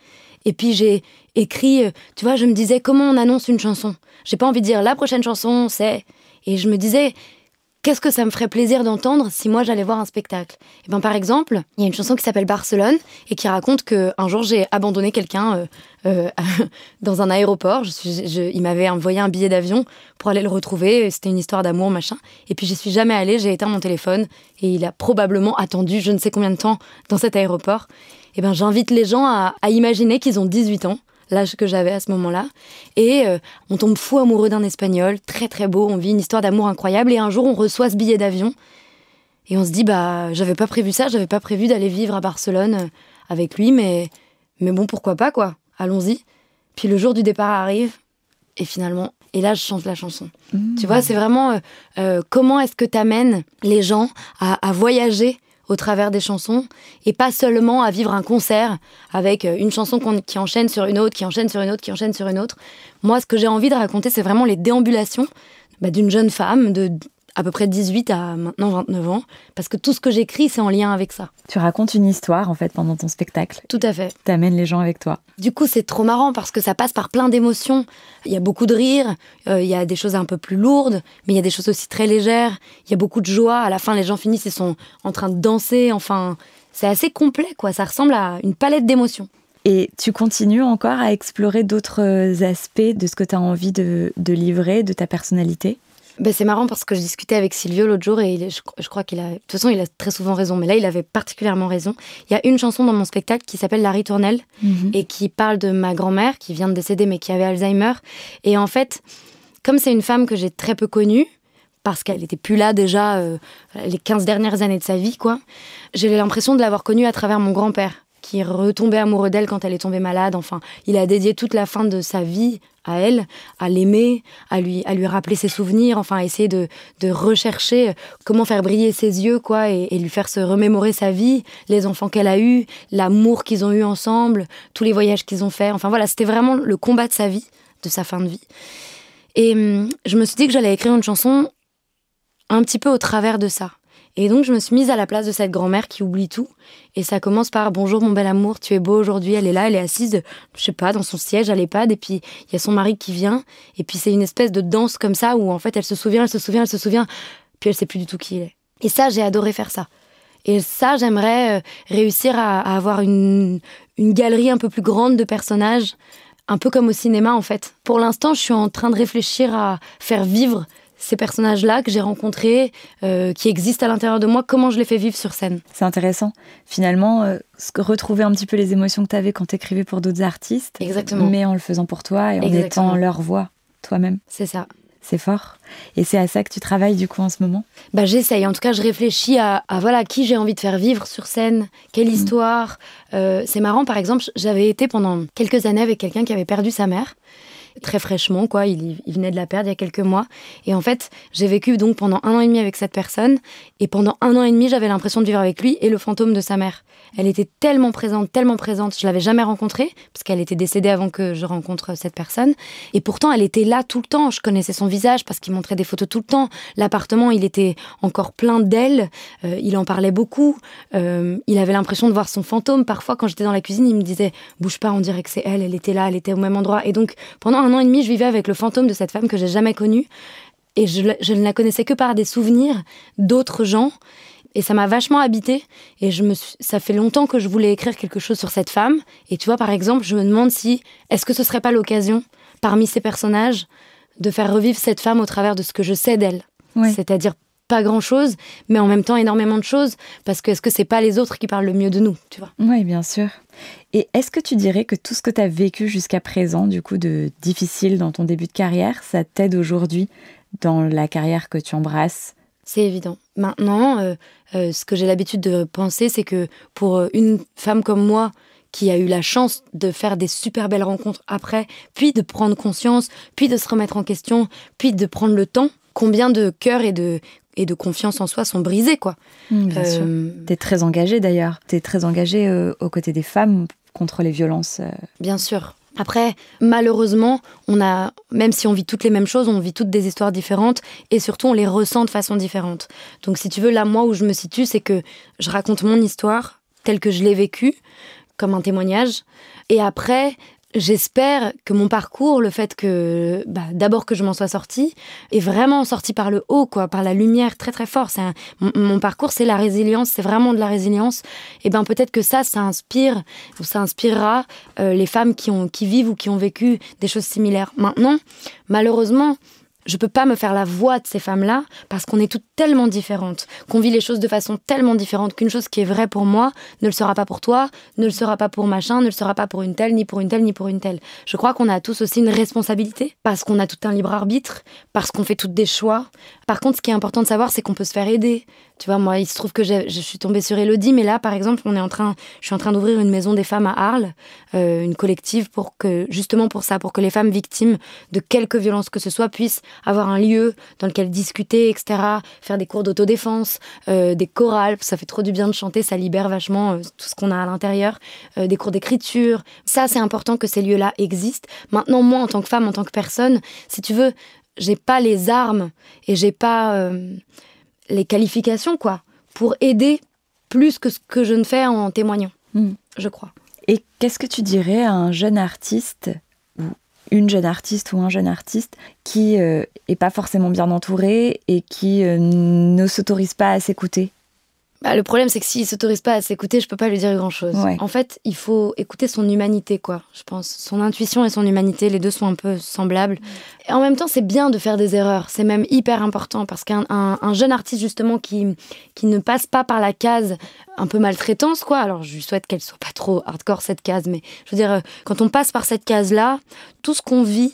Et puis j'ai écrit, euh, tu vois, je me disais comment on annonce une chanson? J'ai pas envie de dire la prochaine chanson, c'est et je me disais, qu'est-ce que ça me ferait plaisir d'entendre si moi j'allais voir un spectacle? Et ben par exemple, il y a une chanson qui s'appelle Barcelone et qui raconte que un jour j'ai abandonné quelqu'un euh, euh, dans un aéroport. Il m'avait envoyé un billet d'avion pour aller le retrouver. C'était une histoire d'amour machin. Et puis j'y suis jamais allée. J'ai éteint mon téléphone et il a probablement attendu je ne sais combien de temps dans cet aéroport. Et ben j'invite les gens à imaginer qu'ils ont 18 ans l'âge que j'avais à ce moment-là. Et euh, on tombe fou amoureux d'un Espagnol, très très beau, on vit une histoire d'amour incroyable, et un jour on reçoit ce billet d'avion, et on se dit, bah j'avais pas prévu ça, j'avais pas prévu d'aller vivre à Barcelone euh, avec lui, mais, mais bon, pourquoi pas, quoi, allons-y. Puis le jour du départ arrive, et finalement, et là je chante la chanson. Mmh. Tu vois, c'est vraiment euh, comment est-ce que tu amènes les gens à, à voyager au travers des chansons et pas seulement à vivre un concert avec euh, une chanson qui enchaîne sur une autre, qui enchaîne sur une autre, qui enchaîne sur une autre. Moi, ce que j'ai envie de raconter, c'est vraiment les déambulations bah, d'une jeune femme de à peu près 18 à maintenant 29 ans, parce que tout ce que j'écris, c'est en lien avec ça. Tu racontes une histoire, en fait, pendant ton spectacle. Tout à fait. Tu amènes les gens avec toi. Du coup, c'est trop marrant, parce que ça passe par plein d'émotions. Il y a beaucoup de rire, euh, il y a des choses un peu plus lourdes, mais il y a des choses aussi très légères. Il y a beaucoup de joie. À la fin, les gens finissent, ils sont en train de danser. Enfin, c'est assez complet, quoi. Ça ressemble à une palette d'émotions. Et tu continues encore à explorer d'autres aspects de ce que tu as envie de, livrer, de ta personnalité? Ben c'est marrant parce que je discutais avec Silvio l'autre jour et je, crois qu'il a. De toute façon, il a très souvent raison, mais là, il avait particulièrement raison. Il y a une chanson dans mon spectacle qui s'appelle La ritournelle mhm. et qui parle de ma grand-mère qui vient de décéder mais qui avait Alzheimer. Et en fait, comme c'est une femme que j'ai très peu connue, parce qu'elle n'était plus là déjà euh, les 15 dernières années de sa vie, quoi, j'ai l'impression de l'avoir connue à travers mon grand-père qui retombait amoureux d'elle quand elle est tombée malade. Enfin, il a dédié toute la fin de sa vie à elle, à l'aimer, à lui, à lui rappeler ses souvenirs, enfin, à essayer de, de rechercher comment faire briller ses yeux, quoi, et, lui faire se remémorer sa vie, les enfants qu'elle a eus, l'amour qu'ils ont eu ensemble, tous les voyages qu'ils ont faits. Enfin, voilà, c'était vraiment le combat de sa vie, de sa fin de vie. Et hum, je me suis dit que j'allais écrire une chanson un petit peu au travers de ça. Et donc, je me suis mise à la place de cette grand-mère qui oublie tout. Et ça commence par Bonjour, mon bel amour, tu es beau aujourd'hui. Elle est là, elle est assise, je sais pas, dans son siège à l'EHPAD. Et puis, il y a son mari qui vient. Et puis, c'est une espèce de danse comme ça où, en fait, elle se souvient, elle se souvient, elle se souvient. Puis, elle sait plus du tout qui il est. Et ça, j'ai adoré faire ça. Et ça, j'aimerais euh, réussir à, avoir une, une galerie un peu plus grande de personnages, un peu comme au cinéma, en fait. Pour l'instant, je suis en train de réfléchir à faire vivre ces personnages-là que j'ai rencontrés, euh, qui existent à l'intérieur de moi, comment je les fais vivre sur scène. C'est intéressant. Finalement, euh, retrouver un petit peu les émotions que tu avais quand tu écrivais pour d'autres artistes. Exactement. Mais en le faisant pour toi et en étant leur voix, toi-même. C'est ça. C'est fort. Et c'est à ça que tu travailles du coup en ce moment? Bah, J'essaye. En tout cas, je réfléchis à, voilà qui j'ai envie de faire vivre sur scène, quelle mm. histoire. Euh, c'est marrant, par exemple, j'avais été pendant quelques années avec quelqu'un qui avait perdu sa mère très fraîchement, quoi. Il, venait de la perdre il y a quelques mois. Et en fait, j'ai vécu donc pendant un an et demi avec cette personne. Et pendant un an et demi, j'avais l'impression de vivre avec lui et le fantôme de sa mère. Elle était tellement présente, tellement présente. Je l'avais jamais rencontrée parce qu'elle était décédée avant que je rencontre cette personne. Et pourtant, elle était là tout le temps. Je connaissais son visage parce qu'il montrait des photos tout le temps. L'appartement, il était encore plein d'elle. Euh, il en parlait beaucoup. Euh, il avait l'impression de voir son fantôme. Parfois, quand j'étais dans la cuisine, il me disait "Bouge pas, on dirait que c'est elle. Elle était là, elle était au même endroit." Et donc, pendant un an et demi, je vivais avec le fantôme de cette femme que j'ai jamais connue. Et je, ne la connaissais que par des souvenirs d'autres gens. Et ça m'a vachement habité. Et je me ça fait longtemps que je voulais écrire quelque chose sur cette femme. Et tu vois, par exemple, je me demande si, est-ce que ce serait pas l'occasion, parmi ces personnages, de faire revivre cette femme au travers de ce que je sais d'elle? C'est-à-dire pas grand chose, mais en même temps énormément de choses, parce que est-ce que c'est pas les autres qui parlent le mieux de nous, tu vois? Oui, bien sûr. Et est-ce que tu dirais que tout ce que tu as vécu jusqu'à présent, du coup, de difficile dans ton début de carrière, ça t'aide aujourd'hui dans la carrière que tu embrasses? C'est évident. Maintenant, euh, euh, ce que j'ai l'habitude de penser, c'est que pour euh, une femme comme moi, qui a eu la chance de faire des super belles rencontres après, puis de prendre conscience, puis de se remettre en question, puis de prendre le temps, combien de cœurs et de et de confiance en soi sont brisés, quoi. Mmh, bien euh, T'es très engagée d'ailleurs. T'es très engagée euh, aux côtés des femmes contre les violences. Euh. Bien sûr. Après, malheureusement, on a, même si on vit toutes les mêmes choses, on vit toutes des histoires différentes et surtout on les ressent de façon différente. Donc, si tu veux, là, moi où je me situe, c'est que je raconte mon histoire telle que je l'ai vécue, comme un témoignage. Et après, J'espère que mon parcours, le fait que bah, d'abord que je m'en sois sortie, est vraiment sorti par le haut, quoi, par la lumière très très fort. Un, mon, parcours, c'est la résilience, c'est vraiment de la résilience. Et ben peut-être que ça, ça inspire ou ça inspirera euh, les femmes qui ont qui vivent ou qui ont vécu des choses similaires. Maintenant, malheureusement, je peux pas me faire la voix de ces femmes-là parce qu'on est toutes tellement différentes, qu'on vit les choses de façon tellement différente qu'une chose qui est vraie pour moi ne le sera pas pour toi, ne le sera pas pour machin, ne le sera pas pour une telle, ni pour une telle, ni pour une telle. Je crois qu'on a tous aussi une responsabilité parce qu'on a tout un libre arbitre, parce qu'on fait toutes des choix. Par contre, ce qui est important de savoir, c'est qu'on peut se faire aider. Tu vois, moi, il se trouve que je suis tombée sur Elodie, mais là, par exemple, on est en train, je suis en train d'ouvrir une maison des femmes à Arles, euh, une collective pour que, justement pour ça, pour que les femmes victimes de quelque violence que ce soit puissent avoir un lieu dans lequel discuter, etc., faire des cours d'autodéfense, euh, des chorales, ça fait trop du bien de chanter, ça libère vachement euh, tout ce qu'on a à l'intérieur, des cours d'écriture. Ça, c'est important que ces lieux-là existent. Maintenant, moi, en tant que femme, en tant que personne, si tu veux, j'ai pas les armes et j'ai pas les qualifications, quoi, pour aider plus que ce que je ne fais en témoignant, hmm. je crois. Et qu'est-ce que tu dirais à un jeune artiste, ou une jeune artiste ou un jeune artiste, qui n'est euh, pas forcément bien entouré et qui euh, ne s'autorise pas à s'écouter? Bah, le problème, c'est que s'il s'autorise pas à s'écouter, je peux pas lui dire grand chose. En fait, il faut écouter son humanité, quoi. Je pense. Son intuition et son humanité, les deux sont un peu semblables. Et en même temps, c'est bien de faire des erreurs. C'est même hyper important parce qu'un jeune artiste, justement, qui, qui ne passe pas par la case un peu maltraitance, quoi. Alors, je lui souhaite qu'elle soit pas trop hardcore, cette case. Mais je veux dire, euh, quand on passe par cette case-là, tout ce qu'on vit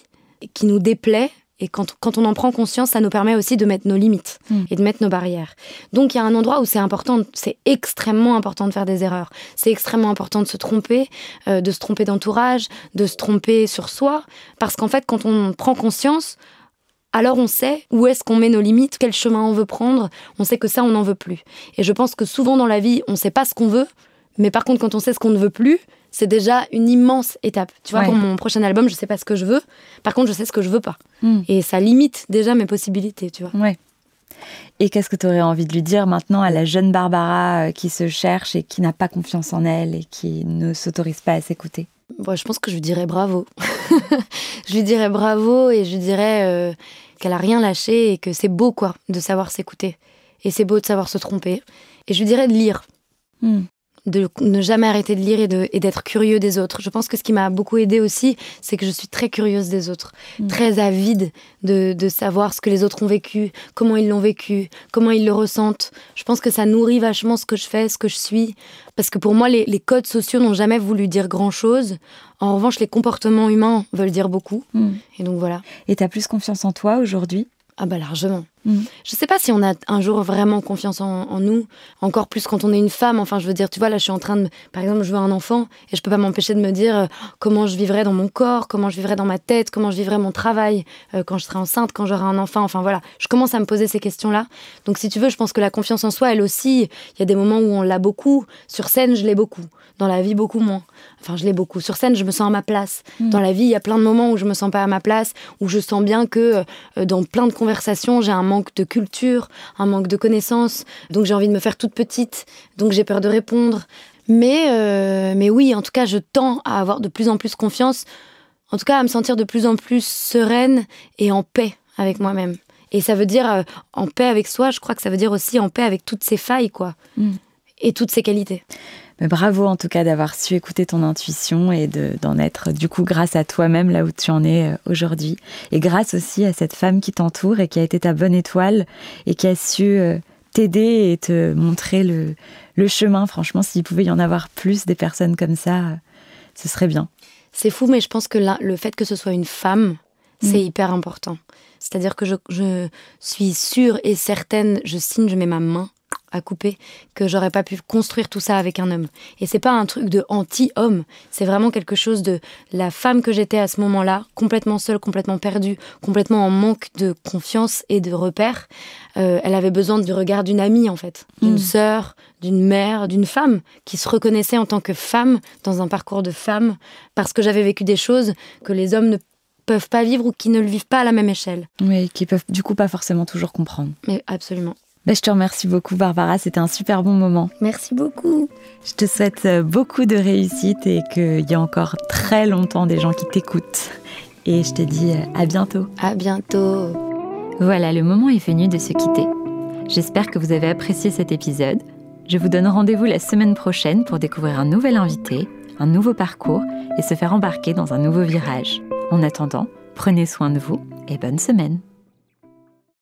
qui nous déplaît, et quand, quand, on en prend conscience, ça nous permet aussi de mettre nos limites mm. et de mettre nos barrières. Donc il y a un endroit où c'est important, c'est extrêmement important de faire des erreurs. C'est extrêmement important de se tromper, euh, de se tromper d'entourage, de se tromper sur soi. Parce qu'en fait, quand on prend conscience, alors on sait où est-ce qu'on met nos limites, quel chemin on veut prendre. On sait que ça, on n'en veut plus. Et je pense que souvent dans la vie, on ne sait pas ce qu'on veut. Mais par contre, quand on sait ce qu'on ne veut plus, c'est déjà une immense étape. Tu vois, pour mon prochain album, je sais pas ce que je veux. Par contre, je sais ce que je veux pas. Hmm. Et ça limite déjà mes possibilités, tu vois. Ouais. Et qu'est-ce que tu aurais envie de lui dire maintenant à la jeune Barbara euh, qui se cherche et qui n'a pas confiance en elle et qui ne s'autorise pas à s'écouter? Bon, Je pense que je lui dirais bravo. je lui dirais bravo et je lui dirais euh, qu'elle a rien lâché et que c'est beau, quoi, de savoir s'écouter. Et c'est beau de savoir se tromper. Et je lui dirais de lire. Hmm de ne jamais arrêter de lire et d'être curieux des autres. Je pense que ce qui m'a beaucoup aidé aussi, c'est que je suis très curieuse des autres, mm. très avide de, savoir ce que les autres ont vécu, comment ils l'ont vécu, comment ils le ressentent. Je pense que ça nourrit vachement ce que je fais, ce que je suis. Parce que pour moi, les, codes sociaux n'ont jamais voulu dire grand-chose. En revanche, les comportements humains veulent dire beaucoup. Mm. Et donc voilà. Et tu as plus confiance en toi aujourd'hui? Ah bah largement. Je mm. Je sais pas si on a un jour vraiment confiance en, nous, encore plus quand on est une femme. Enfin, je veux dire, tu vois, là, je suis en train de, par exemple, je veux un enfant et je peux pas m'empêcher de me dire euh, comment je vivrai dans mon corps, comment je vivrai dans ma tête, comment je vivrai mon travail euh, quand je serai enceinte, quand j'aurai un enfant. Enfin voilà, je commence à me poser ces questions-là. Donc, si tu veux, je pense que la confiance en soi, elle aussi, il y a des moments où on l'a beaucoup. Sur scène, je l'ai beaucoup. Dans la vie, beaucoup moins. Enfin, je l'ai beaucoup. Sur scène, je me sens à ma place. Mm. Dans la vie, il y a plein de moments où je me sens pas à ma place, où je sens bien que euh, dans plein de conversations, j'ai un manque de culture, un manque de connaissances. Donc, j'ai envie de me faire toute petite. Donc, j'ai peur de répondre. Mais, euh, mais oui, en tout cas, je tends à avoir de plus en plus confiance. En tout cas, à me sentir de plus en plus sereine et en paix avec moi-même. Et ça veut dire euh, en paix avec soi, je crois que ça veut dire aussi en paix avec toutes ses failles, quoi. Mm. Et toutes ses qualités bravo en tout cas d'avoir su écouter ton intuition et d'en être du coup grâce à toi-même là où tu en es euh, aujourd'hui. Et grâce aussi à cette femme qui t'entoure et qui a été ta bonne étoile et qui a su euh, t'aider et te montrer le, chemin. Franchement, s'il pouvait y en avoir plus des personnes comme ça, euh, ce serait bien. C'est fou, mais je pense que le fait que ce soit une femme, c'est mm. hyper important. C'est-à-dire que je, je suis sûre et certaine, je signe, je mets ma main à couper que j'aurais pas pu construire tout ça avec un homme. Et c'est pas un truc de anti-homme, c'est vraiment quelque chose de la femme que j'étais à ce moment-là, complètement seule, complètement perdue, complètement en manque de confiance et de repères. Euh, elle avait besoin du regard d'une amie en fait, d'une mm. sœur, d'une mère, d'une femme qui se reconnaissait en tant que femme dans un parcours de femme parce que j'avais vécu des choses que les hommes ne peuvent pas vivre ou qui ne le vivent pas à la même échelle. Oui, qui peuvent du coup pas forcément toujours comprendre. Mais absolument. Ben, je te remercie beaucoup, Barbara. C'était un super bon moment. Merci beaucoup. Je te souhaite euh, beaucoup de réussite et qu'il y ait encore très longtemps des gens qui t'écoutent. Et je te dis euh, à bientôt. À bientôt. Voilà, le moment est venu de se quitter. J'espère que vous avez apprécié cet épisode. Je vous donne rendez-vous la semaine prochaine pour découvrir un nouvel invité, un nouveau parcours et se faire embarquer dans un nouveau virage. En attendant, prenez soin de vous et bonne semaine.